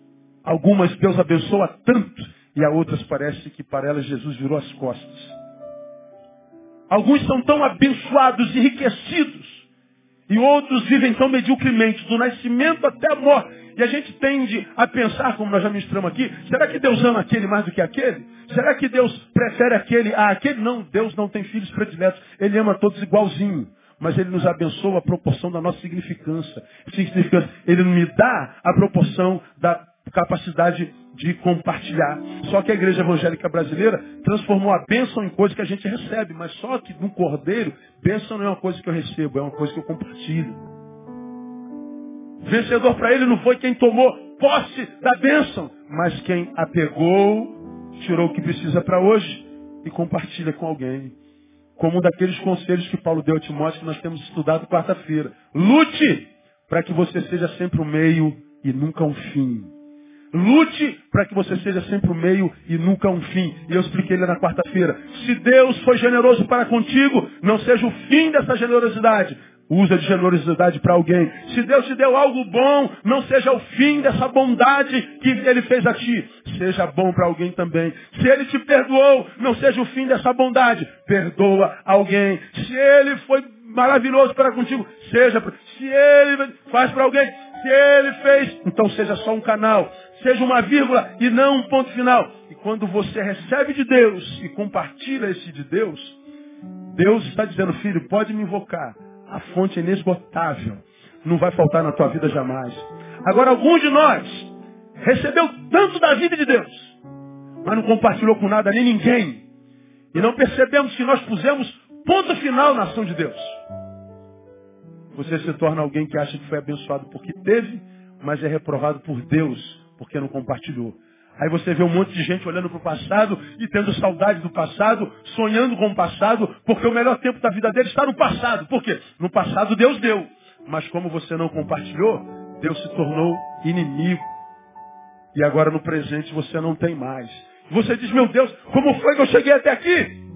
algumas Deus abençoa tanto, e a outras parece que para elas Jesus virou as costas. Alguns são tão abençoados, enriquecidos, e outros vivem tão mediocremente, do nascimento até a morte. E a gente tende a pensar, como nós já ministramos aqui, será que Deus ama aquele mais do que aquele? Será que Deus prefere aquele a aquele? Não, Deus não tem filhos prediletos. Ele ama todos igualzinho. Mas Ele nos abençoa a proporção da nossa significância. Ele me dá a proporção da capacidade de compartilhar. Só que a igreja evangélica brasileira transformou a bênção em coisa que a gente recebe, mas só que no cordeiro, bênção não é uma coisa que eu recebo, é uma coisa que eu compartilho. Vencedor para ele não foi quem tomou posse da bênção, mas quem a pegou, tirou o que precisa para hoje e compartilha com alguém. Como um daqueles conselhos que Paulo deu a Timóteo que nós temos estudado quarta-feira. Lute para que você seja sempre o meio e nunca um fim. Lute para que você seja sempre o meio e nunca um fim. E eu expliquei ele na quarta-feira. Se Deus foi generoso para contigo, não seja o fim dessa generosidade. Usa de generosidade para alguém. Se Deus te deu algo bom, não seja o fim dessa bondade que Ele fez a ti. Seja bom para alguém também. Se Ele te perdoou, não seja o fim dessa bondade. Perdoa alguém. Se Ele foi maravilhoso para contigo, seja. Se Ele faz para alguém, se Ele fez, então seja só um canal seja uma vírgula e não um ponto final. E quando você recebe de Deus e compartilha esse de Deus, Deus está dizendo, filho, pode me invocar. A fonte é inesgotável. Não vai faltar na tua vida jamais. Agora, algum de nós recebeu tanto da vida de Deus, mas não compartilhou com nada nem ninguém. E não percebemos que nós pusemos ponto final na ação de Deus. Você se torna alguém que acha que foi abençoado porque teve, mas é reprovado por Deus porque não compartilhou. Aí você vê um monte de gente olhando para o passado e tendo saudade do passado, sonhando com o passado, porque o melhor tempo da vida dele está no passado. Por quê? No passado Deus deu. Mas como você não compartilhou, Deus se tornou inimigo. E agora no presente você não tem mais. Você diz, meu Deus, como foi que eu cheguei até aqui?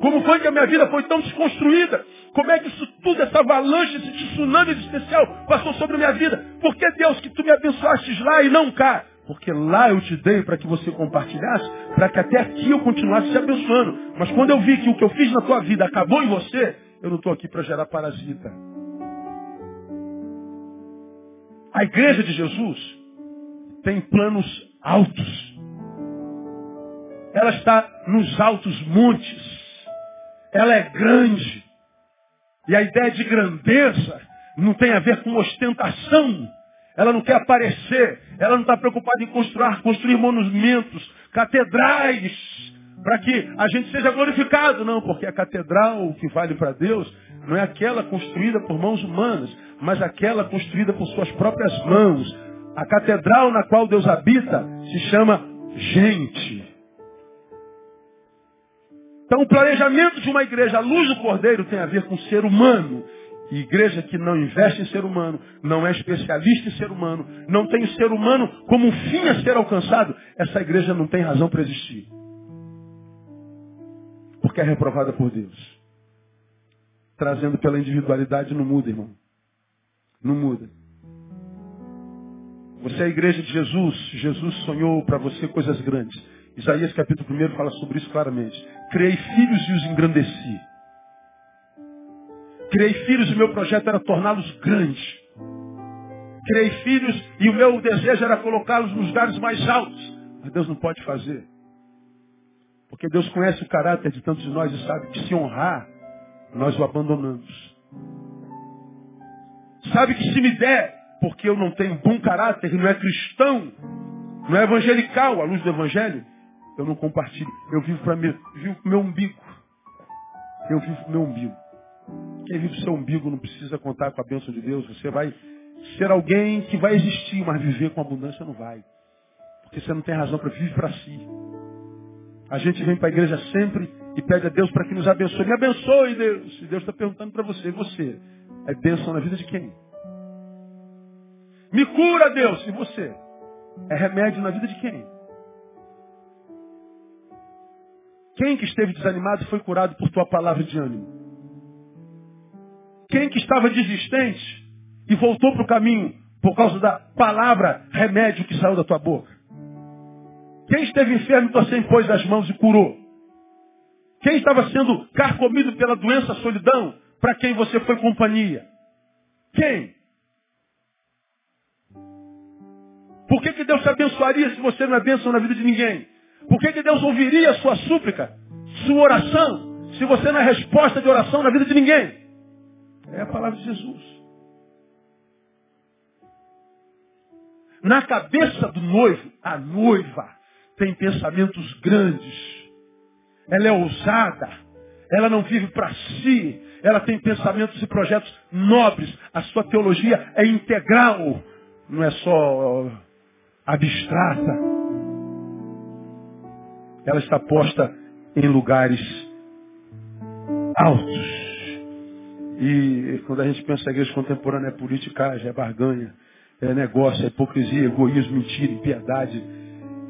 Como foi que a minha vida foi tão desconstruída? Como é que isso tudo, essa avalanche, esse tsunami especial passou sobre a minha vida? Por que Deus que tu me abençoaste lá e não cá? Porque lá eu te dei para que você compartilhasse, para que até aqui eu continuasse te abençoando. Mas quando eu vi que o que eu fiz na tua vida acabou em você, eu não estou aqui para gerar parasita. A igreja de Jesus tem planos altos. ela está nos altos montes. Ela é grande. E a ideia de grandeza não tem a ver com ostentação. Ela não quer aparecer. Ela não está preocupada em construir, construir monumentos, catedrais, para que a gente seja glorificado. Não, porque a catedral que vale para Deus não é aquela construída por mãos humanas, mas aquela construída por suas próprias mãos. A catedral na qual Deus habita se chama gente. Então, o planejamento de uma igreja à luz do Cordeiro tem a ver com o ser humano. E igreja que não investe em ser humano, não é especialista em ser humano, não tem o ser humano como um fim a ser alcançado, essa igreja não tem razão para existir. Porque é reprovada por Deus. Trazendo pela individualidade não muda, irmão. Não muda. Você é a igreja de Jesus. Jesus sonhou para você coisas grandes. Isaías capítulo 1 fala sobre isso claramente. Criei filhos e os engrandeci. Criei filhos e meu projeto era torná-los grandes. Criei filhos e o meu desejo era colocá-los nos lugares mais altos. Mas Deus não pode fazer. Porque Deus conhece o caráter de tantos de nós e sabe que se honrar, nós o abandonamos. Sabe que se me der, porque eu não tenho bom caráter, não é cristão, não é evangelical, à luz do evangelho, eu não compartilho. Eu vivo para mim, vivo meu umbigo. Eu vivo com meu umbigo. Quem vive o seu umbigo não precisa contar com a bênção de Deus. Você vai ser alguém que vai existir, mas viver com abundância não vai. Porque você não tem razão para viver para si. A gente vem para a igreja sempre e pede a Deus para que nos abençoe. Me abençoe, Deus. E Deus está perguntando para você, você? É bênção na vida de quem? Me cura, Deus. E você? É remédio na vida de quem? Quem que esteve desanimado foi curado por tua palavra de ânimo? Quem que estava desistente e voltou para o caminho por causa da palavra remédio que saiu da tua boca? Quem esteve enfermo, você impôs as mãos e curou? Quem estava sendo carcomido pela doença, solidão, para quem você foi companhia? Quem? Por que, que Deus te abençoaria se você não é bênção na vida de ninguém? Por que, que Deus ouviria a sua súplica, sua oração, se você não é resposta de oração na vida de ninguém? É a palavra de Jesus. Na cabeça do noivo, a noiva tem pensamentos grandes. Ela é ousada. Ela não vive para si. Ela tem pensamentos e projetos nobres. A sua teologia é integral. Não é só abstrata. Ela está posta em lugares altos. E quando a gente pensa a igreja contemporânea é politicagem, é barganha, é negócio, é hipocrisia, egoísmo, mentira, impiedade.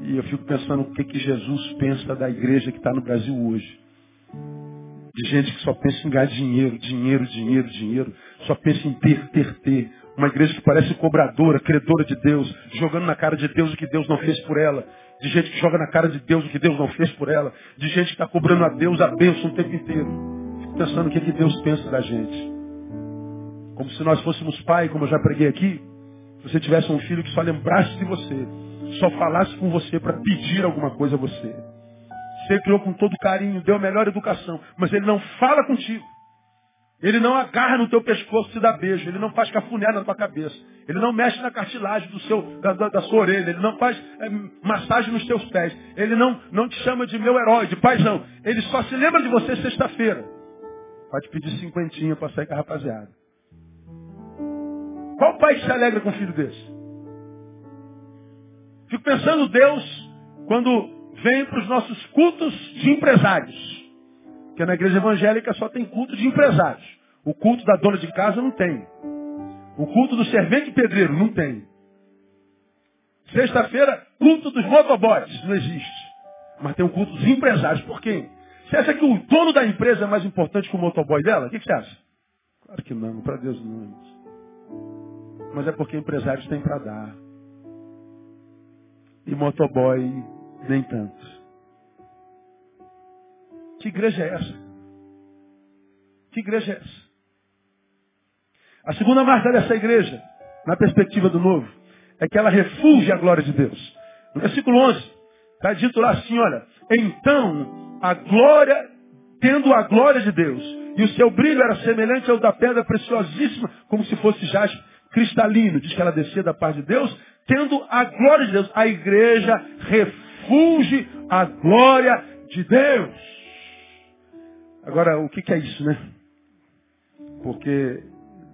E eu fico pensando o que, que Jesus pensa da igreja que está no Brasil hoje. De gente que só pensa em ganhar dinheiro, dinheiro, dinheiro, dinheiro. Só pensa em ter, ter, ter. Uma igreja que parece cobradora, credora de Deus, jogando na cara de Deus o que Deus não fez por ela. De gente que joga na cara de Deus o que Deus não fez por ela. De gente que está cobrando a Deus a bênção o tempo inteiro pensando o que, é que Deus pensa da gente. Como se nós fôssemos pai, como eu já preguei aqui, se você tivesse um filho que só lembrasse de você, só falasse com você para pedir alguma coisa a você. Você criou com todo carinho, deu a melhor educação, mas ele não fala contigo. Ele não agarra no teu pescoço e te dá beijo. Ele não faz cafuné na tua cabeça. Ele não mexe na cartilagem do seu, da, da, da sua orelha. Ele não faz é, massagem nos teus pés. Ele não, não te chama de meu herói, de paizão. Ele só se lembra de você sexta-feira. Pode pedir cinquentinha para sair com a rapaziada. Qual pai se alegra com um filho desse? Fico pensando Deus quando vem para os nossos cultos de empresários. Porque na igreja evangélica só tem culto de empresários. O culto da dona de casa não tem. O culto do servente pedreiro não tem. Sexta-feira, culto dos motoboys. Não existe. Mas tem o culto dos empresários. Por quê? Você acha que o dono da empresa é mais importante que o motoboy dela? O que você acha? Claro que não, para Deus não. Mas é porque empresários têm para dar. E motoboy nem tanto. Que igreja é essa? Que igreja é essa? A segunda marca dessa igreja, na perspectiva do novo, é que ela refugia a glória de Deus. No versículo 11, Está dito lá assim, olha, então a glória, tendo a glória de Deus, e o seu brilho era semelhante ao da pedra preciosíssima, como se fosse jaspe cristalino. Diz que ela descia da parte de Deus, tendo a glória de Deus. A igreja refulge a glória de Deus. Agora, o que, que é isso, né? Porque,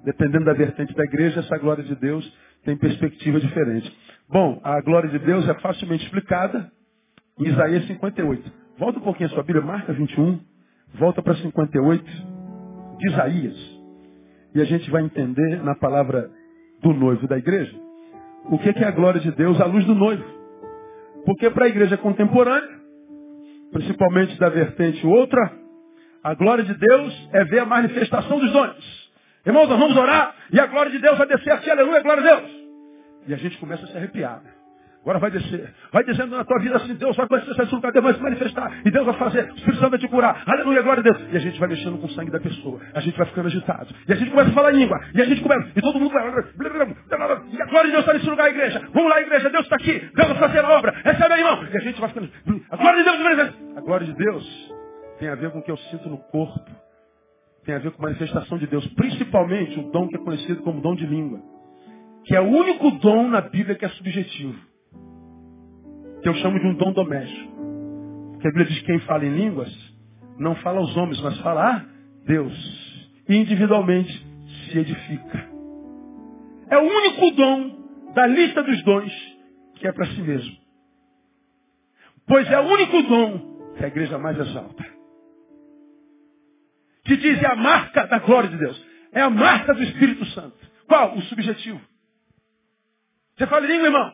dependendo da vertente da igreja, essa glória de Deus tem perspectiva diferente. Bom, a glória de Deus é facilmente explicada em Isaías 58. Volta um pouquinho a sua Bíblia, marca 21, volta para 58 de Isaías. E a gente vai entender na palavra do noivo da igreja o que é a glória de Deus à luz do noivo. Porque para a igreja contemporânea, principalmente da vertente outra, a glória de Deus é ver a manifestação dos dons. Irmãos, nós vamos orar e a glória de Deus vai descer assim, aleluia, glória a Deus. E a gente começa a se arrepiar. Agora vai descer. Vai descendo na tua vida assim, Deus vai conhecer esse lugar, Deus vai se manifestar. E Deus vai fazer, o Espírito Santo vai te curar. Aleluia, glória a Deus. E a gente vai mexendo com o sangue da pessoa. A gente vai ficando agitado. E a gente começa a falar língua. E a gente começa, e todo mundo vai. E a glória de Deus está nesse lugar, igreja. Vamos lá, igreja, Deus está aqui. Deus vai fazer a obra. Recebe, irmão. E a gente vai ficando. A glória de Deus, a glória de Deus tem a ver com o que eu sinto no corpo. Tem a ver com a manifestação de Deus. Principalmente o dom que é conhecido como dom de língua. Que é o único dom na Bíblia que é subjetivo. Que eu chamo de um dom doméstico. Porque a Bíblia diz que quem fala em línguas não fala aos homens, mas fala a Deus. E individualmente se edifica. É o único dom da lista dos dons que é para si mesmo. Pois é o único dom que a igreja mais exalta que diz é a marca da glória de Deus. É a marca do Espírito Santo. Qual? O subjetivo. Você fala língua, irmão?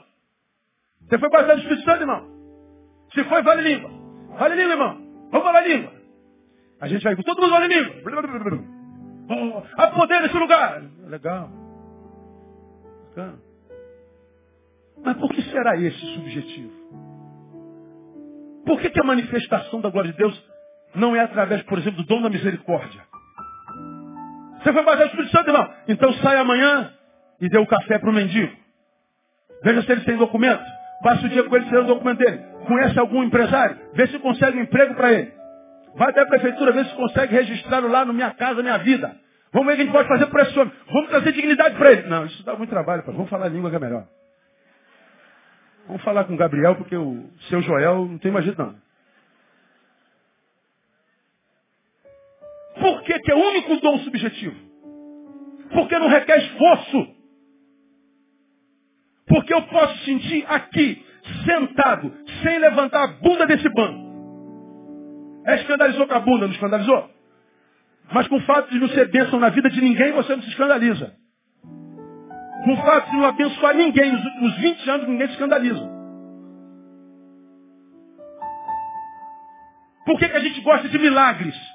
Você foi batizado do Espírito Santo, irmão? Se foi, vale língua. Vale língua, irmão. Vamos falar língua. A gente vai, todo mundo vale língua. Oh, há poder nesse lugar. Legal. Legal. Mas por que será esse subjetivo? Por que, que a manifestação da glória de Deus não é através, por exemplo, do dom da misericórdia. Você foi baseado no Espírito Santo, irmão? Então sai amanhã e dê o café para o mendigo. Veja se ele tem documento. Passe o dia com ele sem o documento dele. Conhece algum empresário? Vê se consegue um emprego para ele. Vai até a prefeitura, vê se consegue registrá-lo lá no Minha Casa Minha Vida. Vamos ver o que a gente pode fazer por esse homem. Vamos trazer dignidade para ele. Não, isso dá muito trabalho. Pai. Vamos falar a língua que é melhor. Vamos falar com o Gabriel, porque o seu Joel não tem mais jeito não. Por que, que é o único dom subjetivo? Porque não requer esforço. Porque eu posso sentir aqui, sentado, sem levantar a bunda desse banco. É escandalizou com a bunda, não escandalizou? Mas com o fato de não ser bênção na vida de ninguém, você não se escandaliza. Com o fato de não abençoar ninguém, nos últimos 20 anos ninguém se escandaliza. Por que, que a gente gosta de milagres?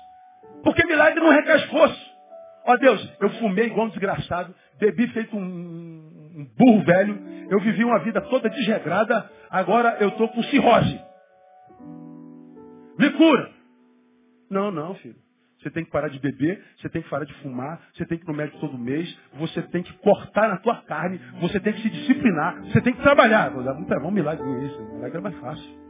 Porque milagre não requer esforço. Ó Deus, eu fumei igual um desgraçado, bebi feito um, um burro velho, eu vivi uma vida toda desregrada, agora eu estou com cirrose. Me cura. Não, não, filho. Você tem que parar de beber, você tem que parar de fumar, você tem que ir no médico todo mês, você tem que cortar na tua carne, você tem que se disciplinar, você tem que trabalhar. Vou dar um milagre isso, milagre é mais fácil.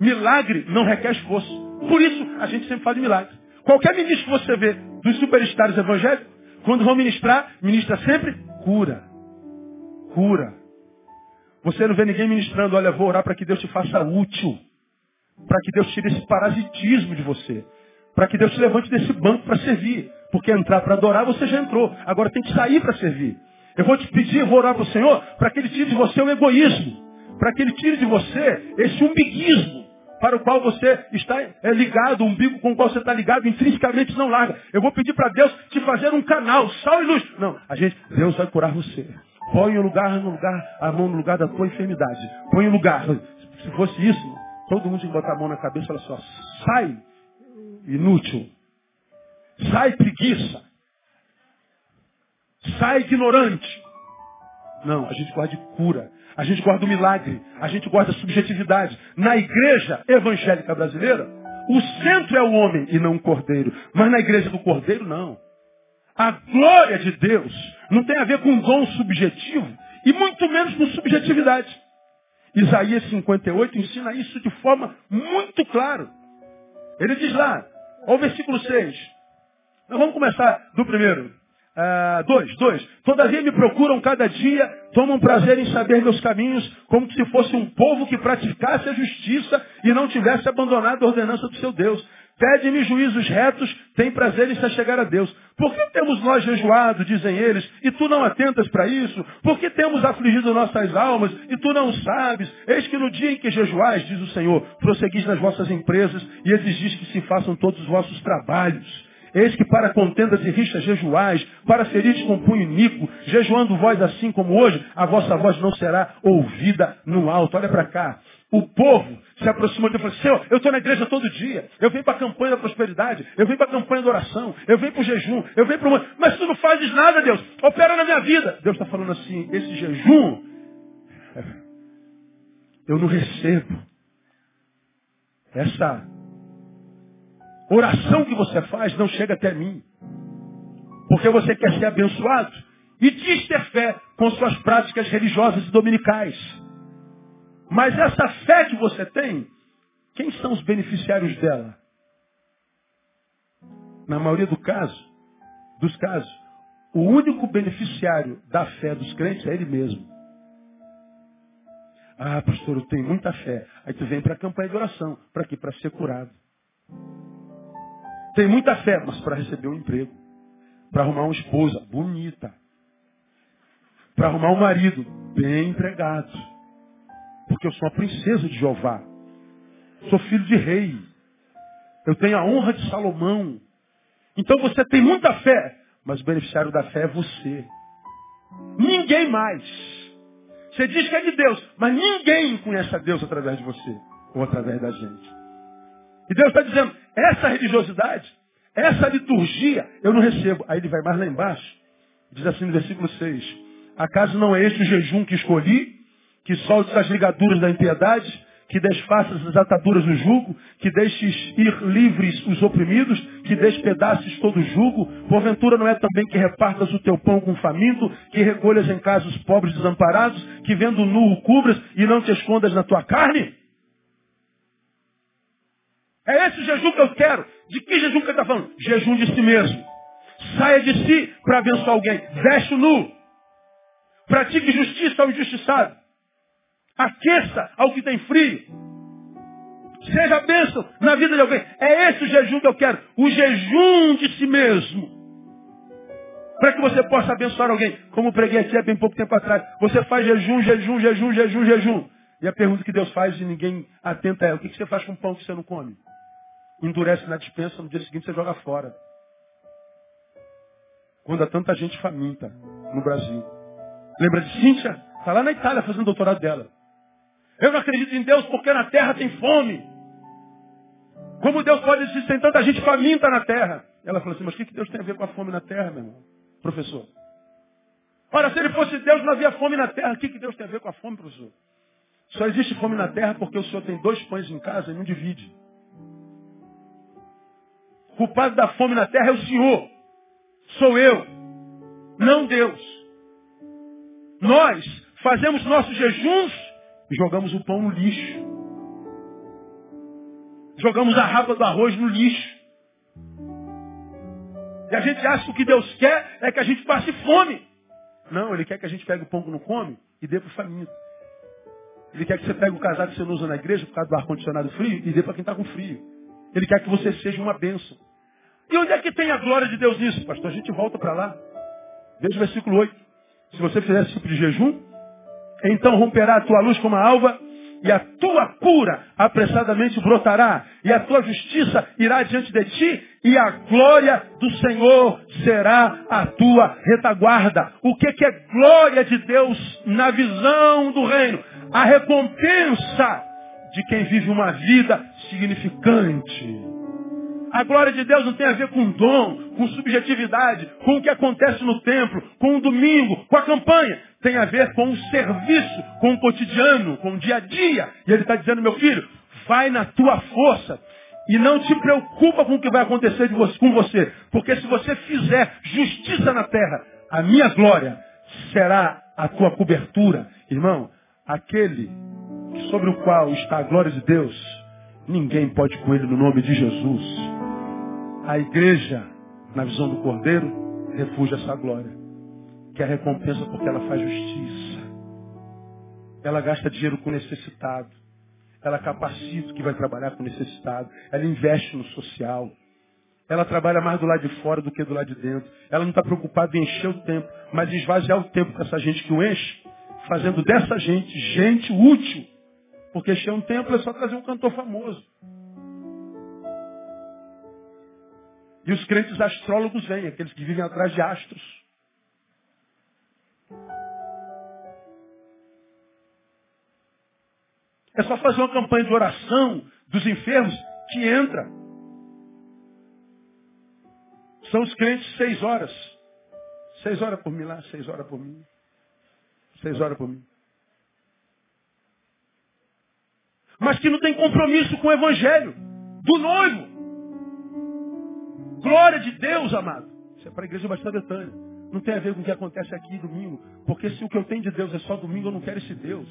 Milagre não requer esforço. Por isso, a gente sempre fala de milagre. Qualquer ministro que você vê dos superstars evangélicos, quando vão ministrar, ministra sempre cura. Cura. Você não vê ninguém ministrando, olha, vou orar para que Deus te faça útil. Para que Deus tire esse parasitismo de você. Para que Deus te levante desse banco para servir. Porque entrar para adorar, você já entrou. Agora tem que sair para servir. Eu vou te pedir, vou orar para o Senhor, para que Ele tire de você o egoísmo. Para que Ele tire de você esse umbiguismo para o qual você está é, ligado, o umbigo com o qual você está ligado, intrinsecamente não larga. Eu vou pedir para Deus te fazer um canal, sal e luz. Não, a gente, Deus vai curar você. Põe o lugar no lugar, a mão no lugar da tua enfermidade. Põe o lugar. Se fosse isso, todo mundo tinha que botar a mão na cabeça e falar só, assim, sai, inútil. Sai preguiça. Sai ignorante. Não, a gente gosta de cura. A gente guarda o milagre, a gente guarda a subjetividade. Na igreja evangélica brasileira, o centro é o homem e não o cordeiro. Mas na igreja do cordeiro, não. A glória de Deus não tem a ver com dom subjetivo e muito menos com subjetividade. Isaías 58 ensina isso de forma muito clara. Ele diz lá, ao versículo 6. Nós vamos começar do primeiro. Uh, dois, dois. Todavia me procuram cada dia, tomam prazer em saber meus caminhos, como se fosse um povo que praticasse a justiça e não tivesse abandonado a ordenança do seu Deus. Pede-me juízos retos, tem prazer em se chegar a Deus. Por que temos nós jejuado, dizem eles, e tu não atentas para isso? Por que temos afligido nossas almas, e tu não sabes? Eis que no dia em que jejuais, diz o Senhor, prosseguis nas vossas empresas e exigis que se façam todos os vossos trabalhos. Eis que para contendas e rixas jejuais, para ferir com punho iníquo, jejuando vós assim como hoje, a vossa voz não será ouvida no alto. Olha para cá. O povo se aproximou de Deus e falou, Senhor, eu estou na igreja todo dia, eu venho para a campanha da prosperidade, eu venho para a campanha da oração, eu venho para o jejum, eu venho para o... Mas tu não fazes nada, Deus, opera na minha vida. Deus está falando assim, esse jejum, eu não recebo. Essa oração que você faz não chega até mim. Porque você quer ser abençoado e diz ter fé com suas práticas religiosas e dominicais. Mas essa fé que você tem, quem são os beneficiários dela? Na maioria do caso, dos casos, o único beneficiário da fé dos crentes é ele mesmo. Ah, pastor, eu tenho muita fé. Aí tu vem para a campanha de oração. Para quê? Para ser curado. Tem muita fé, mas para receber um emprego. Para arrumar uma esposa bonita. Para arrumar um marido bem empregado porque eu sou a princesa de Jeová. Sou filho de rei. Eu tenho a honra de Salomão. Então você tem muita fé, mas o beneficiário da fé é você. Ninguém mais. Você diz que é de Deus, mas ninguém conhece a Deus através de você ou através da gente. E Deus está dizendo, essa religiosidade, essa liturgia, eu não recebo. Aí ele vai mais lá embaixo, diz assim no versículo 6, acaso não é este o jejum que escolhi? que soltes as ligaduras da impiedade, que desfaças as ataduras do jugo, que deixes ir livres os oprimidos, que despedaces todo o jugo. Porventura não é também que repartas o teu pão com faminto, que recolhas em casa os pobres desamparados, que vendo nu o cubras e não te escondas na tua carne? É esse o jejum que eu quero. De que jejum que ele está falando? Jejum de si mesmo. Saia de si para abençoar alguém. Veste nu. Pratique justiça ao injustiçado. Aqueça ao que tem frio. Seja bênção na vida de alguém. É esse o jejum que eu quero. O jejum de si mesmo. Para que você possa abençoar alguém. Como preguei aqui há bem pouco tempo atrás. Você faz jejum, jejum, jejum, jejum, jejum. E a pergunta que Deus faz e ninguém atenta é: o que você faz com o pão que você não come? Endurece na dispensa, no dia seguinte você joga fora. Quando há tanta gente faminta no Brasil. Lembra de Cíntia? Está lá na Itália fazendo doutorado dela. Eu não acredito em Deus porque na terra tem fome. Como Deus pode existir sem tanta gente faminta na terra? Ela falou assim, mas o que Deus tem a ver com a fome na terra, meu irmão? Professor. Ora, se ele fosse Deus, não havia fome na terra. O que Deus tem a ver com a fome, professor? Só existe fome na terra porque o senhor tem dois pães em casa e não divide. Culpado da fome na terra é o senhor. Sou eu. Não Deus. Nós fazemos nossos jejuns Jogamos o pão no lixo. Jogamos a rapa do arroz no lixo. E a gente acha que o que Deus quer é que a gente passe fome. Não, Ele quer que a gente pegue o pão que não come e dê para o faminto. Ele quer que você pegue o casaco que você não usa na igreja por causa do ar-condicionado frio e dê para quem está com frio. Ele quer que você seja uma bênção. E onde é que tem a glória de Deus nisso, pastor? A gente volta para lá. Veja o versículo 8. Se você fizer esse tipo de jejum, então romperá a tua luz como a alva, e a tua cura apressadamente brotará, e a tua justiça irá diante de ti, e a glória do Senhor será a tua retaguarda. O que, que é glória de Deus na visão do reino? A recompensa de quem vive uma vida significante. A glória de Deus não tem a ver com dom, com subjetividade, com o que acontece no templo, com o domingo, com a campanha. Tem a ver com o serviço, com o cotidiano, com o dia a dia. E ele está dizendo, meu filho, vai na tua força. E não te preocupa com o que vai acontecer com você. Porque se você fizer justiça na terra, a minha glória será a tua cobertura. Irmão, aquele sobre o qual está a glória de Deus, ninguém pode com ele no nome de Jesus. A igreja, na visão do Cordeiro, refugia essa glória. Que é a recompensa porque ela faz justiça. Ela gasta dinheiro com necessitado. Ela capacita o que vai trabalhar com necessitado. Ela investe no social. Ela trabalha mais do lado de fora do que do lado de dentro. Ela não está preocupada em encher o tempo, mas esvaziar o tempo com essa gente que o enche, fazendo dessa gente gente útil. Porque encher um templo é só trazer um cantor famoso. E os crentes astrólogos vêm, aqueles que vivem atrás de astros. É só fazer uma campanha de oração dos enfermos que entra. São os crentes seis horas. Seis horas por mim lá, seis horas por mim. Seis horas por mim. Mas que não tem compromisso com o evangelho. Do noivo. Glória de Deus, amado. Isso é para a igreja Bastante Betânia. Não tem a ver com o que acontece aqui domingo. Porque se o que eu tenho de Deus é só domingo, eu não quero esse Deus.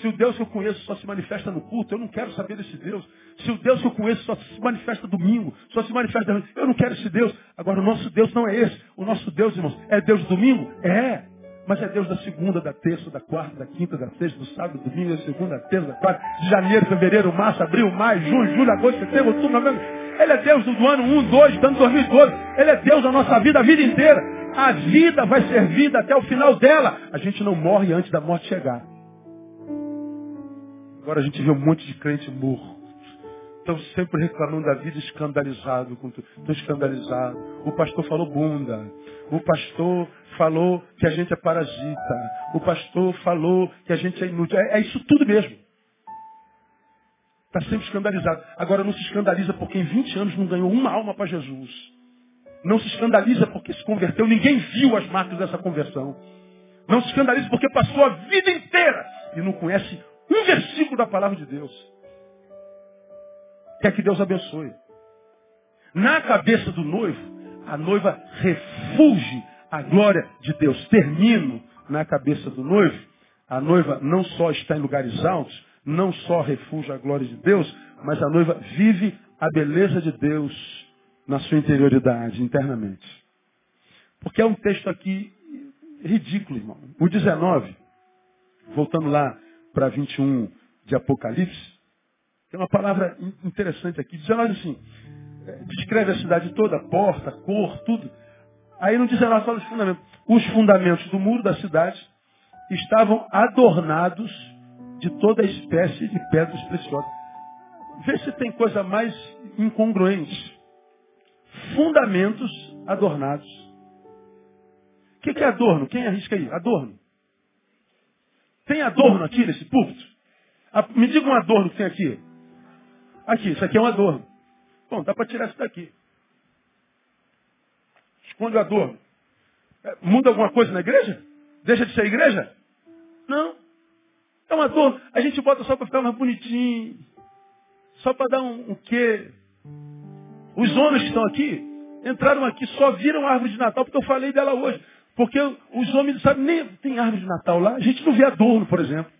Se o Deus que eu conheço só se manifesta no culto, eu não quero saber desse Deus. Se o Deus que eu conheço só se manifesta domingo, só se manifesta eu não quero esse Deus. Agora, o nosso Deus não é esse. O nosso Deus, irmãos, é Deus do domingo? É. Mas é Deus da segunda, da terça, da quarta, da quinta, da sexta, do sábado, do domingo, da segunda, da terça, da quarta, de janeiro, fevereiro, março, abril, maio, junho, julho, agosto, setembro, outubro, novembro. Ele é Deus do ano 1, 2, do ano 2012. Ele é Deus da nossa vida, a vida inteira. A vida vai ser vida até o final dela. A gente não morre antes da morte chegar. Agora a gente vê um monte de crente morto. Estão sempre reclamando da vida, escandalizado. Estou escandalizado. O pastor falou bunda. O pastor falou que a gente é parasita. O pastor falou que a gente é inútil. É, é isso tudo mesmo. Está sempre escandalizado. Agora não se escandaliza porque em 20 anos não ganhou uma alma para Jesus. Não se escandaliza porque se converteu. Ninguém viu as marcas dessa conversão. Não se escandaliza porque passou a vida inteira e não conhece um versículo da palavra de Deus. Quer que Deus abençoe. Na cabeça do noivo, a noiva refuge a glória de Deus. Termino na cabeça do noivo. A noiva não só está em lugares altos, não só refugia a glória de Deus, mas a noiva vive a beleza de Deus na sua interioridade, internamente. Porque é um texto aqui ridículo, irmão. O 19, voltando lá para 21 de Apocalipse, tem uma palavra interessante aqui. 19 assim, é, descreve a cidade toda, porta, cor, tudo. Aí no 19 fala os fundamentos. Os fundamentos do muro da cidade estavam adornados de toda espécie de pedras preciosas. Vê se tem coisa mais incongruente. Fundamentos adornados. O que, que é adorno? Quem arrisca aí? Adorno. Tem adorno aqui nesse púlpito? Me diga um adorno que tem aqui. Aqui, isso aqui é um adorno. Bom, dá para tirar isso daqui. Esconde o adorno. É, muda alguma coisa na igreja? Deixa de ser igreja? Não. É um adorno. A gente bota só para ficar mais bonitinho. Só para dar um, um quê. Os homens que estão aqui entraram aqui, só viram a árvore de Natal, porque eu falei dela hoje. Porque os homens não sabem nem. Tem árvore de Natal lá, a gente não vê adorno, por exemplo.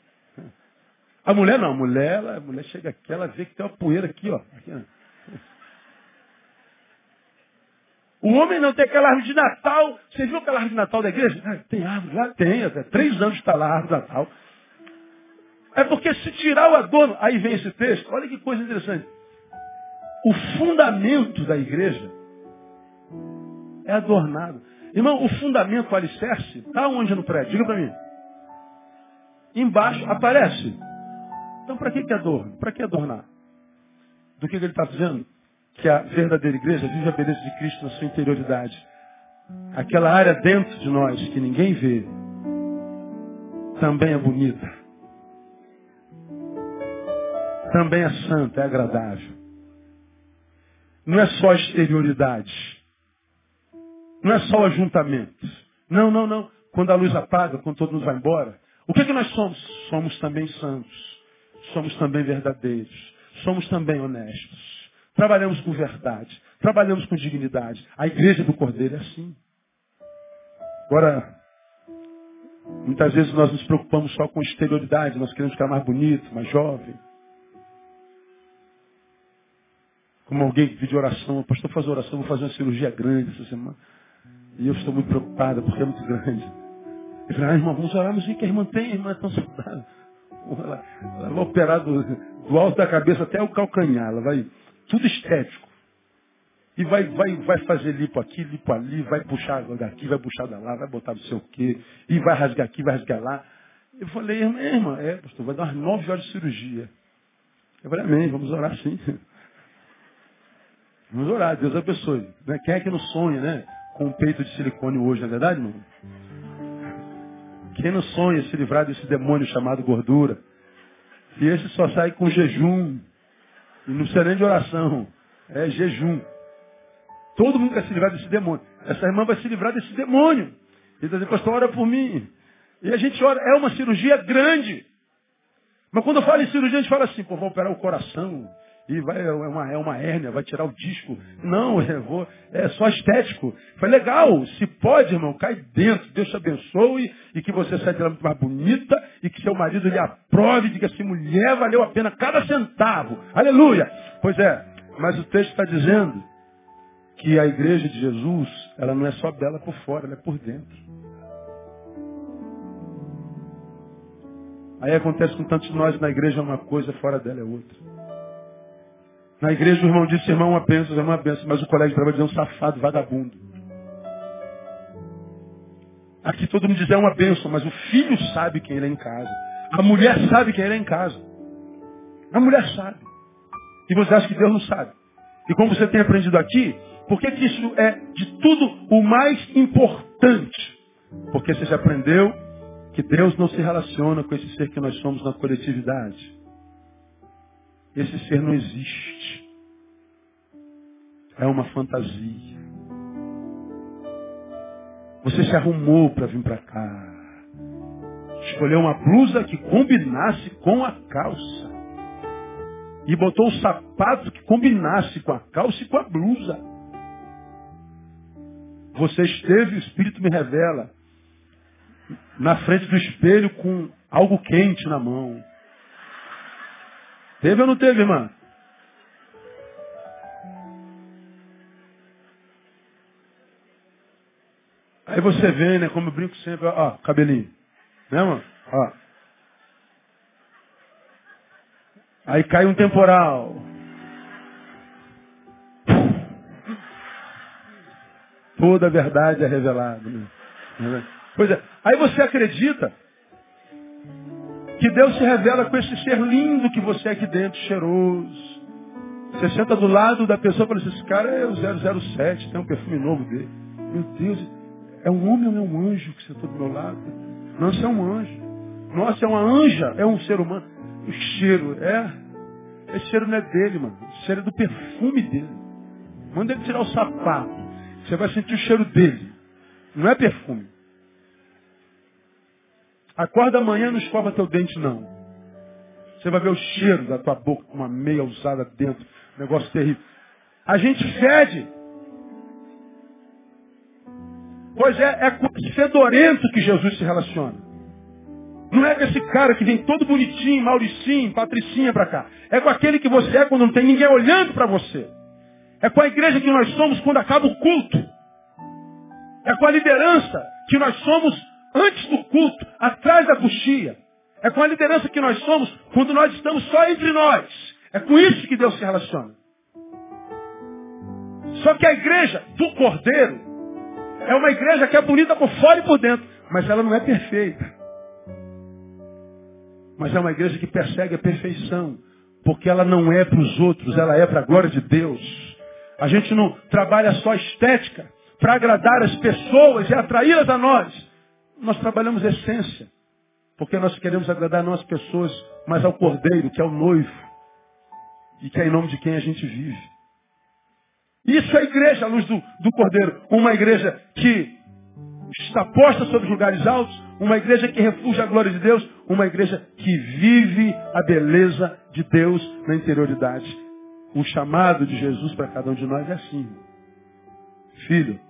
A mulher não, a mulher, ela, a mulher chega aqui, ela vê que tem uma poeira aqui, ó. Aqui. O homem não tem aquela árvore de Natal. Você viu aquela árvore de Natal da igreja? Ah, tem árvore lá? Tem, até três anos está lá a árvore de Natal. É porque se tirar o adorno, aí vem esse texto, olha que coisa interessante. O fundamento da igreja é adornado. Irmão, o fundamento, o alicerce, está onde no prédio? Diga para mim. Embaixo aparece. Então para que, que adorno? Para que adornar? Do que, que ele está dizendo? Que a verdadeira igreja vive a beleza de Cristo na sua interioridade. Aquela área dentro de nós que ninguém vê, também é bonita. Também é santa, é agradável. Não é só exterioridade. Não é só o ajuntamento. Não, não, não. Quando a luz apaga, quando todo mundo vai embora. O que, é que nós somos? Somos também santos. Somos também verdadeiros. Somos também honestos. Trabalhamos com verdade. Trabalhamos com dignidade. A igreja do Cordeiro é assim. Agora, Muitas vezes nós nos preocupamos só com exterioridade, nós queremos ficar mais bonito, mais jovem. Como alguém que pediu oração, pastor fazer oração, vou fazer uma cirurgia grande essa semana. E eu estou muito preocupada porque é muito grande. Eu falei, ah, irmão, vamos orar, mas o que a irmã tem? A irmã é tão saudável. Ela, ela vai operar do, do alto da cabeça até o calcanhar. Ela vai, tudo estético. E vai, vai, vai fazer lipo aqui, lipo ali, vai puxar daqui, vai puxar da lá, vai botar não sei o quê, e vai rasgar aqui, vai rasgar lá. Eu falei, irmã, irmã, é, pastor, vai dar umas nove horas de cirurgia. Eu falei, amém, vamos orar sim. Vamos orar, Deus abençoe. Né? Quem é que não sonha, né? Com um peito de silicone hoje, não é verdade, irmão? Quem não sonha se livrar desse demônio chamado gordura? E esse só sai com jejum. E não precisa nem de oração. É jejum. Todo mundo quer se livrar desse demônio. Essa irmã vai se livrar desse demônio. Ele está dizendo, pastor, ora por mim. E a gente ora, é uma cirurgia grande. Mas quando eu falo em cirurgia, a gente fala assim, pô, vou operar o coração, e vai, é, uma, é uma hérnia, vai tirar o disco. Não, é, vou, é só estético. Foi legal, se pode, irmão, cai dentro. Deus te abençoe e que você saia de lá muito mais bonita e que seu marido lhe aprove e diga assim, mulher, valeu a pena cada centavo. Aleluia! Pois é, mas o texto está dizendo que a igreja de Jesus, ela não é só bela por fora, ela é por dentro. Aí acontece com tantos de nós na igreja uma coisa, fora dela é outra. Na igreja o irmão disse, irmão, uma bênção, irmão, uma bênção, mas o colega de trabalho diz, é um safado, vagabundo. Aqui todo mundo diz, é uma bênção, mas o filho sabe quem ele é em casa. A mulher sabe quem ele é em casa. A mulher sabe. E você acha que Deus não sabe. E como você tem aprendido aqui, por que, que isso é de tudo o mais importante? Porque você já aprendeu que Deus não se relaciona com esse ser que nós somos na coletividade. Esse ser não existe. É uma fantasia. Você se arrumou para vir para cá. Escolheu uma blusa que combinasse com a calça. E botou um sapato que combinasse com a calça e com a blusa. Você esteve, o Espírito me revela, na frente do espelho com algo quente na mão. Teve ou não teve, irmã? Aí você vê, né, como eu brinco sempre, ó, cabelinho. Né, irmão? Ó. Aí cai um temporal. Toda a verdade é revelada. Né? Pois é. Aí você acredita que Deus se revela com esse ser lindo que você é aqui dentro, cheiroso. Você senta do lado da pessoa e fala assim, esse cara é o 007, tem um perfume novo dele. Meu Deus, é um homem ou é um anjo que sentou do meu lado? Você é um anjo. Nossa, é uma anja, é um ser humano. O cheiro, é. Esse cheiro não é dele, mano. O cheiro é do perfume dele. Manda ele tirar o sapato. Você vai sentir o cheiro dele. Não é perfume. Acorda amanhã não escova teu dente, não. Você vai ver o cheiro da tua boca com uma meia usada dentro. Negócio terrível. A gente fede. Pois é, é com esse fedorento que Jesus se relaciona. Não é com esse cara que vem todo bonitinho, Mauricinho, Patricinha para cá. É com aquele que você é quando não tem ninguém olhando para você. É com a igreja que nós somos quando acaba o culto. É com a liderança que nós somos antes do culto, atrás da coxia. É com a liderança que nós somos quando nós estamos só entre nós. É com isso que Deus se relaciona. Só que a igreja do Cordeiro é uma igreja que é bonita por fora e por dentro, mas ela não é perfeita. Mas é uma igreja que persegue a perfeição, porque ela não é para os outros, ela é para a glória de Deus. A gente não trabalha só estética para agradar as pessoas e atraí-las a nós. Nós trabalhamos essência. Porque nós queremos agradar não as pessoas, mas ao Cordeiro, que é o noivo. E que é em nome de quem a gente vive. Isso é a igreja, a luz do, do Cordeiro. Uma igreja que está posta sobre os lugares altos, uma igreja que refugia a glória de Deus, uma igreja que vive a beleza de Deus na interioridade. O chamado de Jesus para cada um de nós é assim. Filho,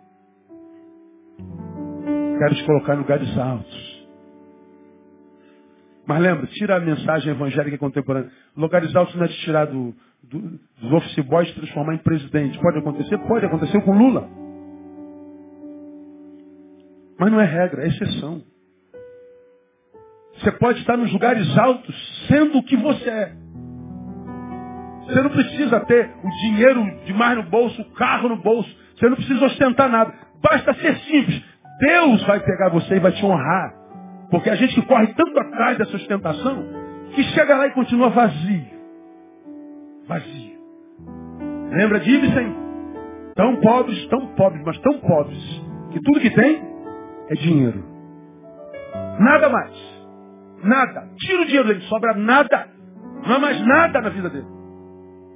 Quero te colocar em lugares altos. Mas lembra, tira a mensagem evangélica contemporânea. Lugares altos não é de tirar do, do, dos office boys e transformar em presidente. Pode acontecer? Pode. acontecer com Lula. Mas não é regra, é exceção. Você pode estar nos lugares altos sendo o que você é. Você não precisa ter o dinheiro demais no bolso, o carro no bolso. Você não precisa ostentar nada. Basta ser simples. Deus vai pegar você e vai te honrar. Porque a gente corre tanto atrás dessa ostentação, que chega lá e continua vazio. Vazio. Lembra de Ibsen? Tão pobres, tão pobres, mas tão pobres, que tudo que tem é dinheiro. Nada mais. Nada. Tira o dinheiro dele, sobra nada. Não há mais nada na vida dele.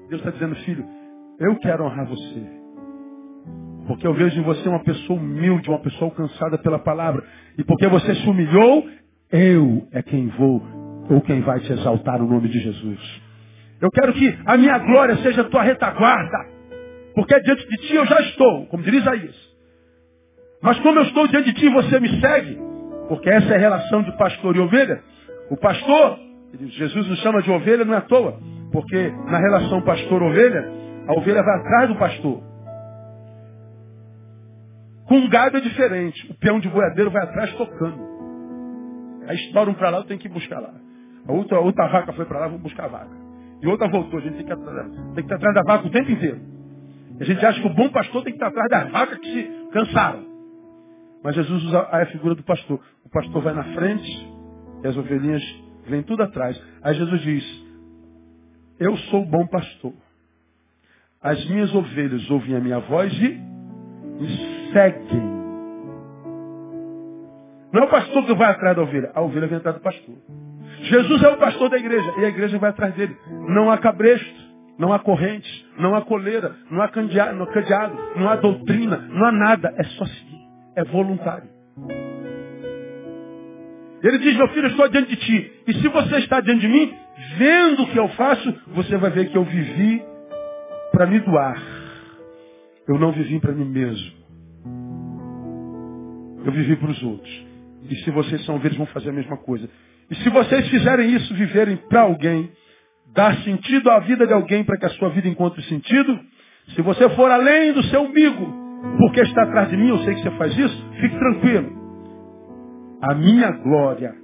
Deus está dizendo, filho, eu quero honrar você. Porque eu vejo em você uma pessoa humilde, uma pessoa alcançada pela palavra. E porque você se humilhou, eu é quem vou, ou quem vai te exaltar no nome de Jesus. Eu quero que a minha glória seja a tua retaguarda. Porque diante de ti eu já estou, como diz Isaías. Mas como eu estou diante de ti, você me segue. Porque essa é a relação de pastor e ovelha. O pastor, Jesus nos chama de ovelha, não é à toa. Porque na relação pastor-ovelha, a ovelha vai atrás do pastor. Com gado é diferente. O peão de boiadeiro vai atrás tocando. Aí um para lá, eu tenho que buscar lá. A outra, a outra vaca foi para lá, vou buscar a vaca. E outra voltou, a gente tem que, estar atrás da vaca o tempo inteiro. A gente acha que o bom pastor tem que estar atrás das vacas que se cansaram. Mas Jesus usa a figura do pastor. O pastor vai na frente e as ovelhinhas vêm tudo atrás. Aí Jesus diz, eu sou o bom pastor. As minhas ovelhas ouvem a minha voz e me seguem. Não é o pastor que vai atrás da ovelha, a ovelha vem atrás do pastor. Jesus é o pastor da igreja e a igreja vai atrás dele. Não há cabresto, não há correntes, não há coleira, não há cadeado, não há, cadeado, não há doutrina, não há nada. É só seguir. É voluntário. Ele diz, meu filho, eu estou diante de ti. E se você está diante de mim, vendo o que eu faço, você vai ver que eu vivi para me doar. Eu não vivi para mim mesmo. Eu vivi para os outros. E se vocês são ovelhas, vão fazer a mesma coisa. E se vocês fizerem isso, viverem para alguém, dar sentido à vida de alguém para que a sua vida encontre sentido, se você for além do seu umbigo, porque está atrás de mim, eu sei que você faz isso, fique tranquilo. A minha glória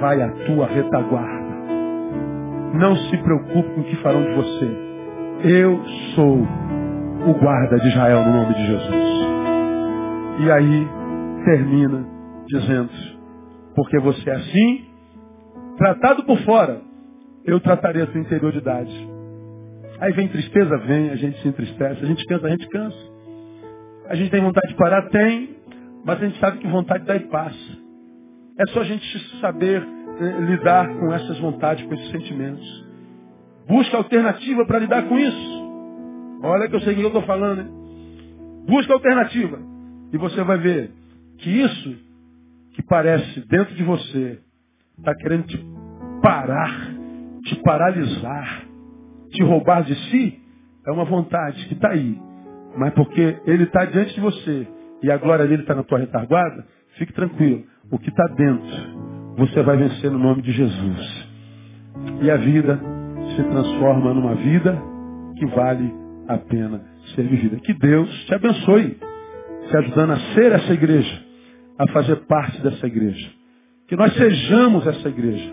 vai à tua retaguarda. Não se preocupe com o que farão de você. Eu sou o guarda de Israel no nome de Jesus. E aí termina dizendo, porque você é assim, tratado por fora, eu tratarei a tua interioridade. Aí vem tristeza, vem, a gente se entristece, a gente cansa, a gente cansa. A gente tem vontade de parar? Tem, mas a gente sabe que vontade dá e passa. É só a gente saber eh, lidar com essas vontades, com esses sentimentos. Busca alternativa para lidar com isso. Olha que eu sei o que eu estou falando, hein? Busca alternativa. E você vai ver que isso que parece dentro de você está querendo te parar, te paralisar, te roubar de si, é uma vontade que está aí. Mas porque ele está diante de você e a glória dele está na tua retaguarda, fique tranquilo. O que está dentro, você vai vencer no nome de Jesus. E a vida se transforma numa vida que vale a pena ser vivida. Que Deus te abençoe, te ajudando a ser essa igreja, a fazer parte dessa igreja. Que nós sejamos essa igreja.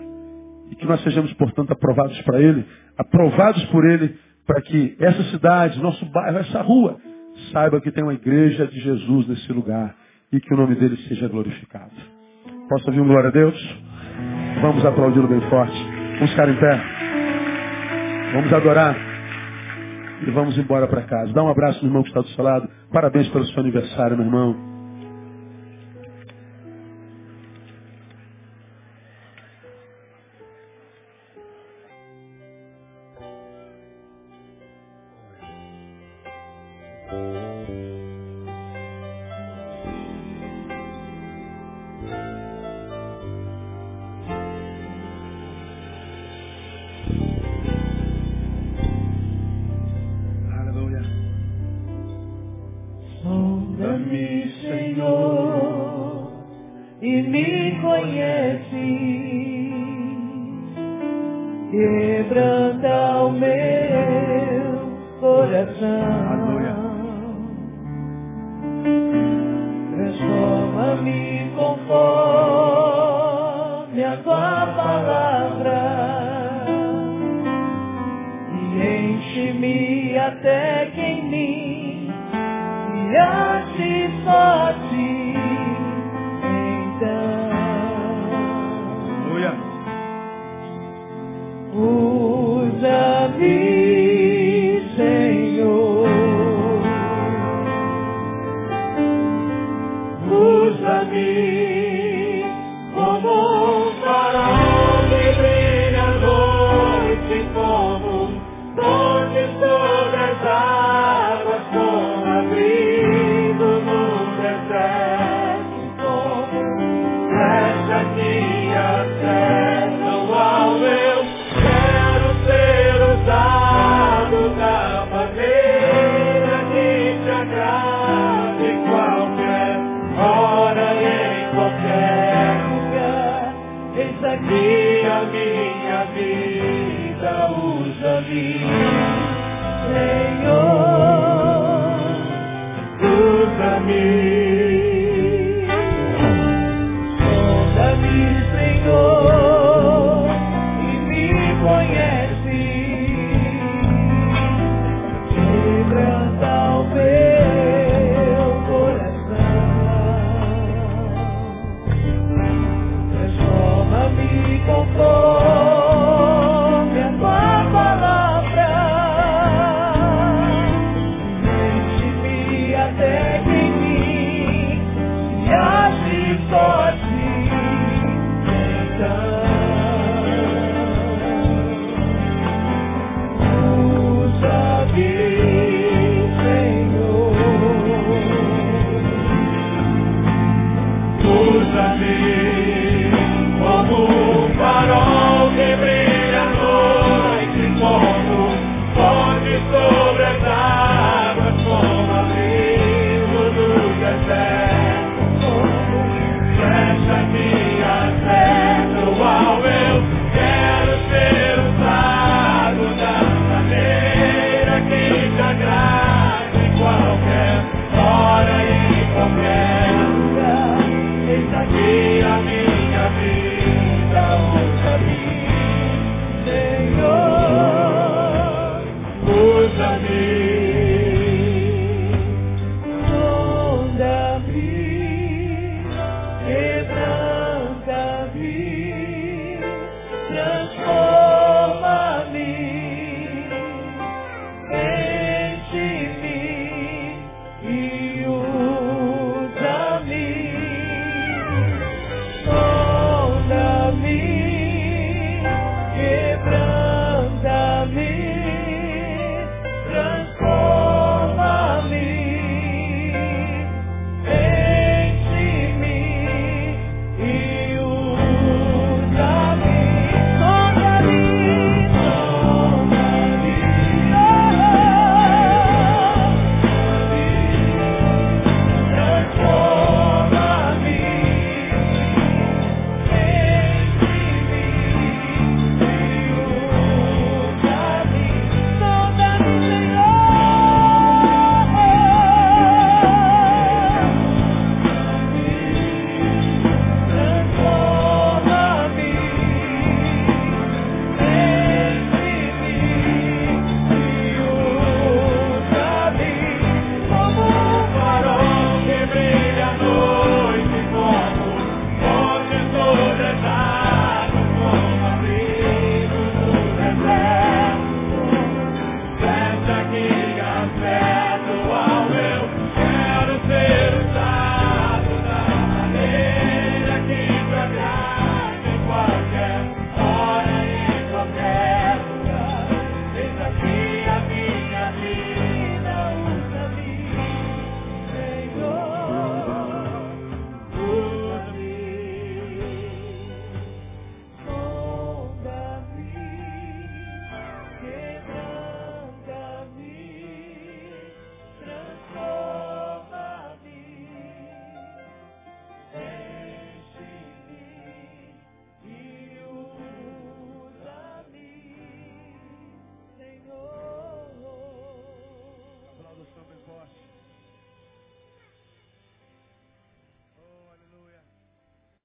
E que nós sejamos, portanto, aprovados para Ele, aprovados por Ele, para que essa cidade, nosso bairro, essa rua, saiba que tem uma igreja de Jesus nesse lugar e que o nome dele seja glorificado. Posso ouvir um glória a Deus? Vamos aplaudi-lo bem forte. Vamos ficar em pé. Vamos adorar. E vamos embora para casa. Dá um abraço no irmão que está do seu lado. Parabéns pelo seu aniversário, meu irmão.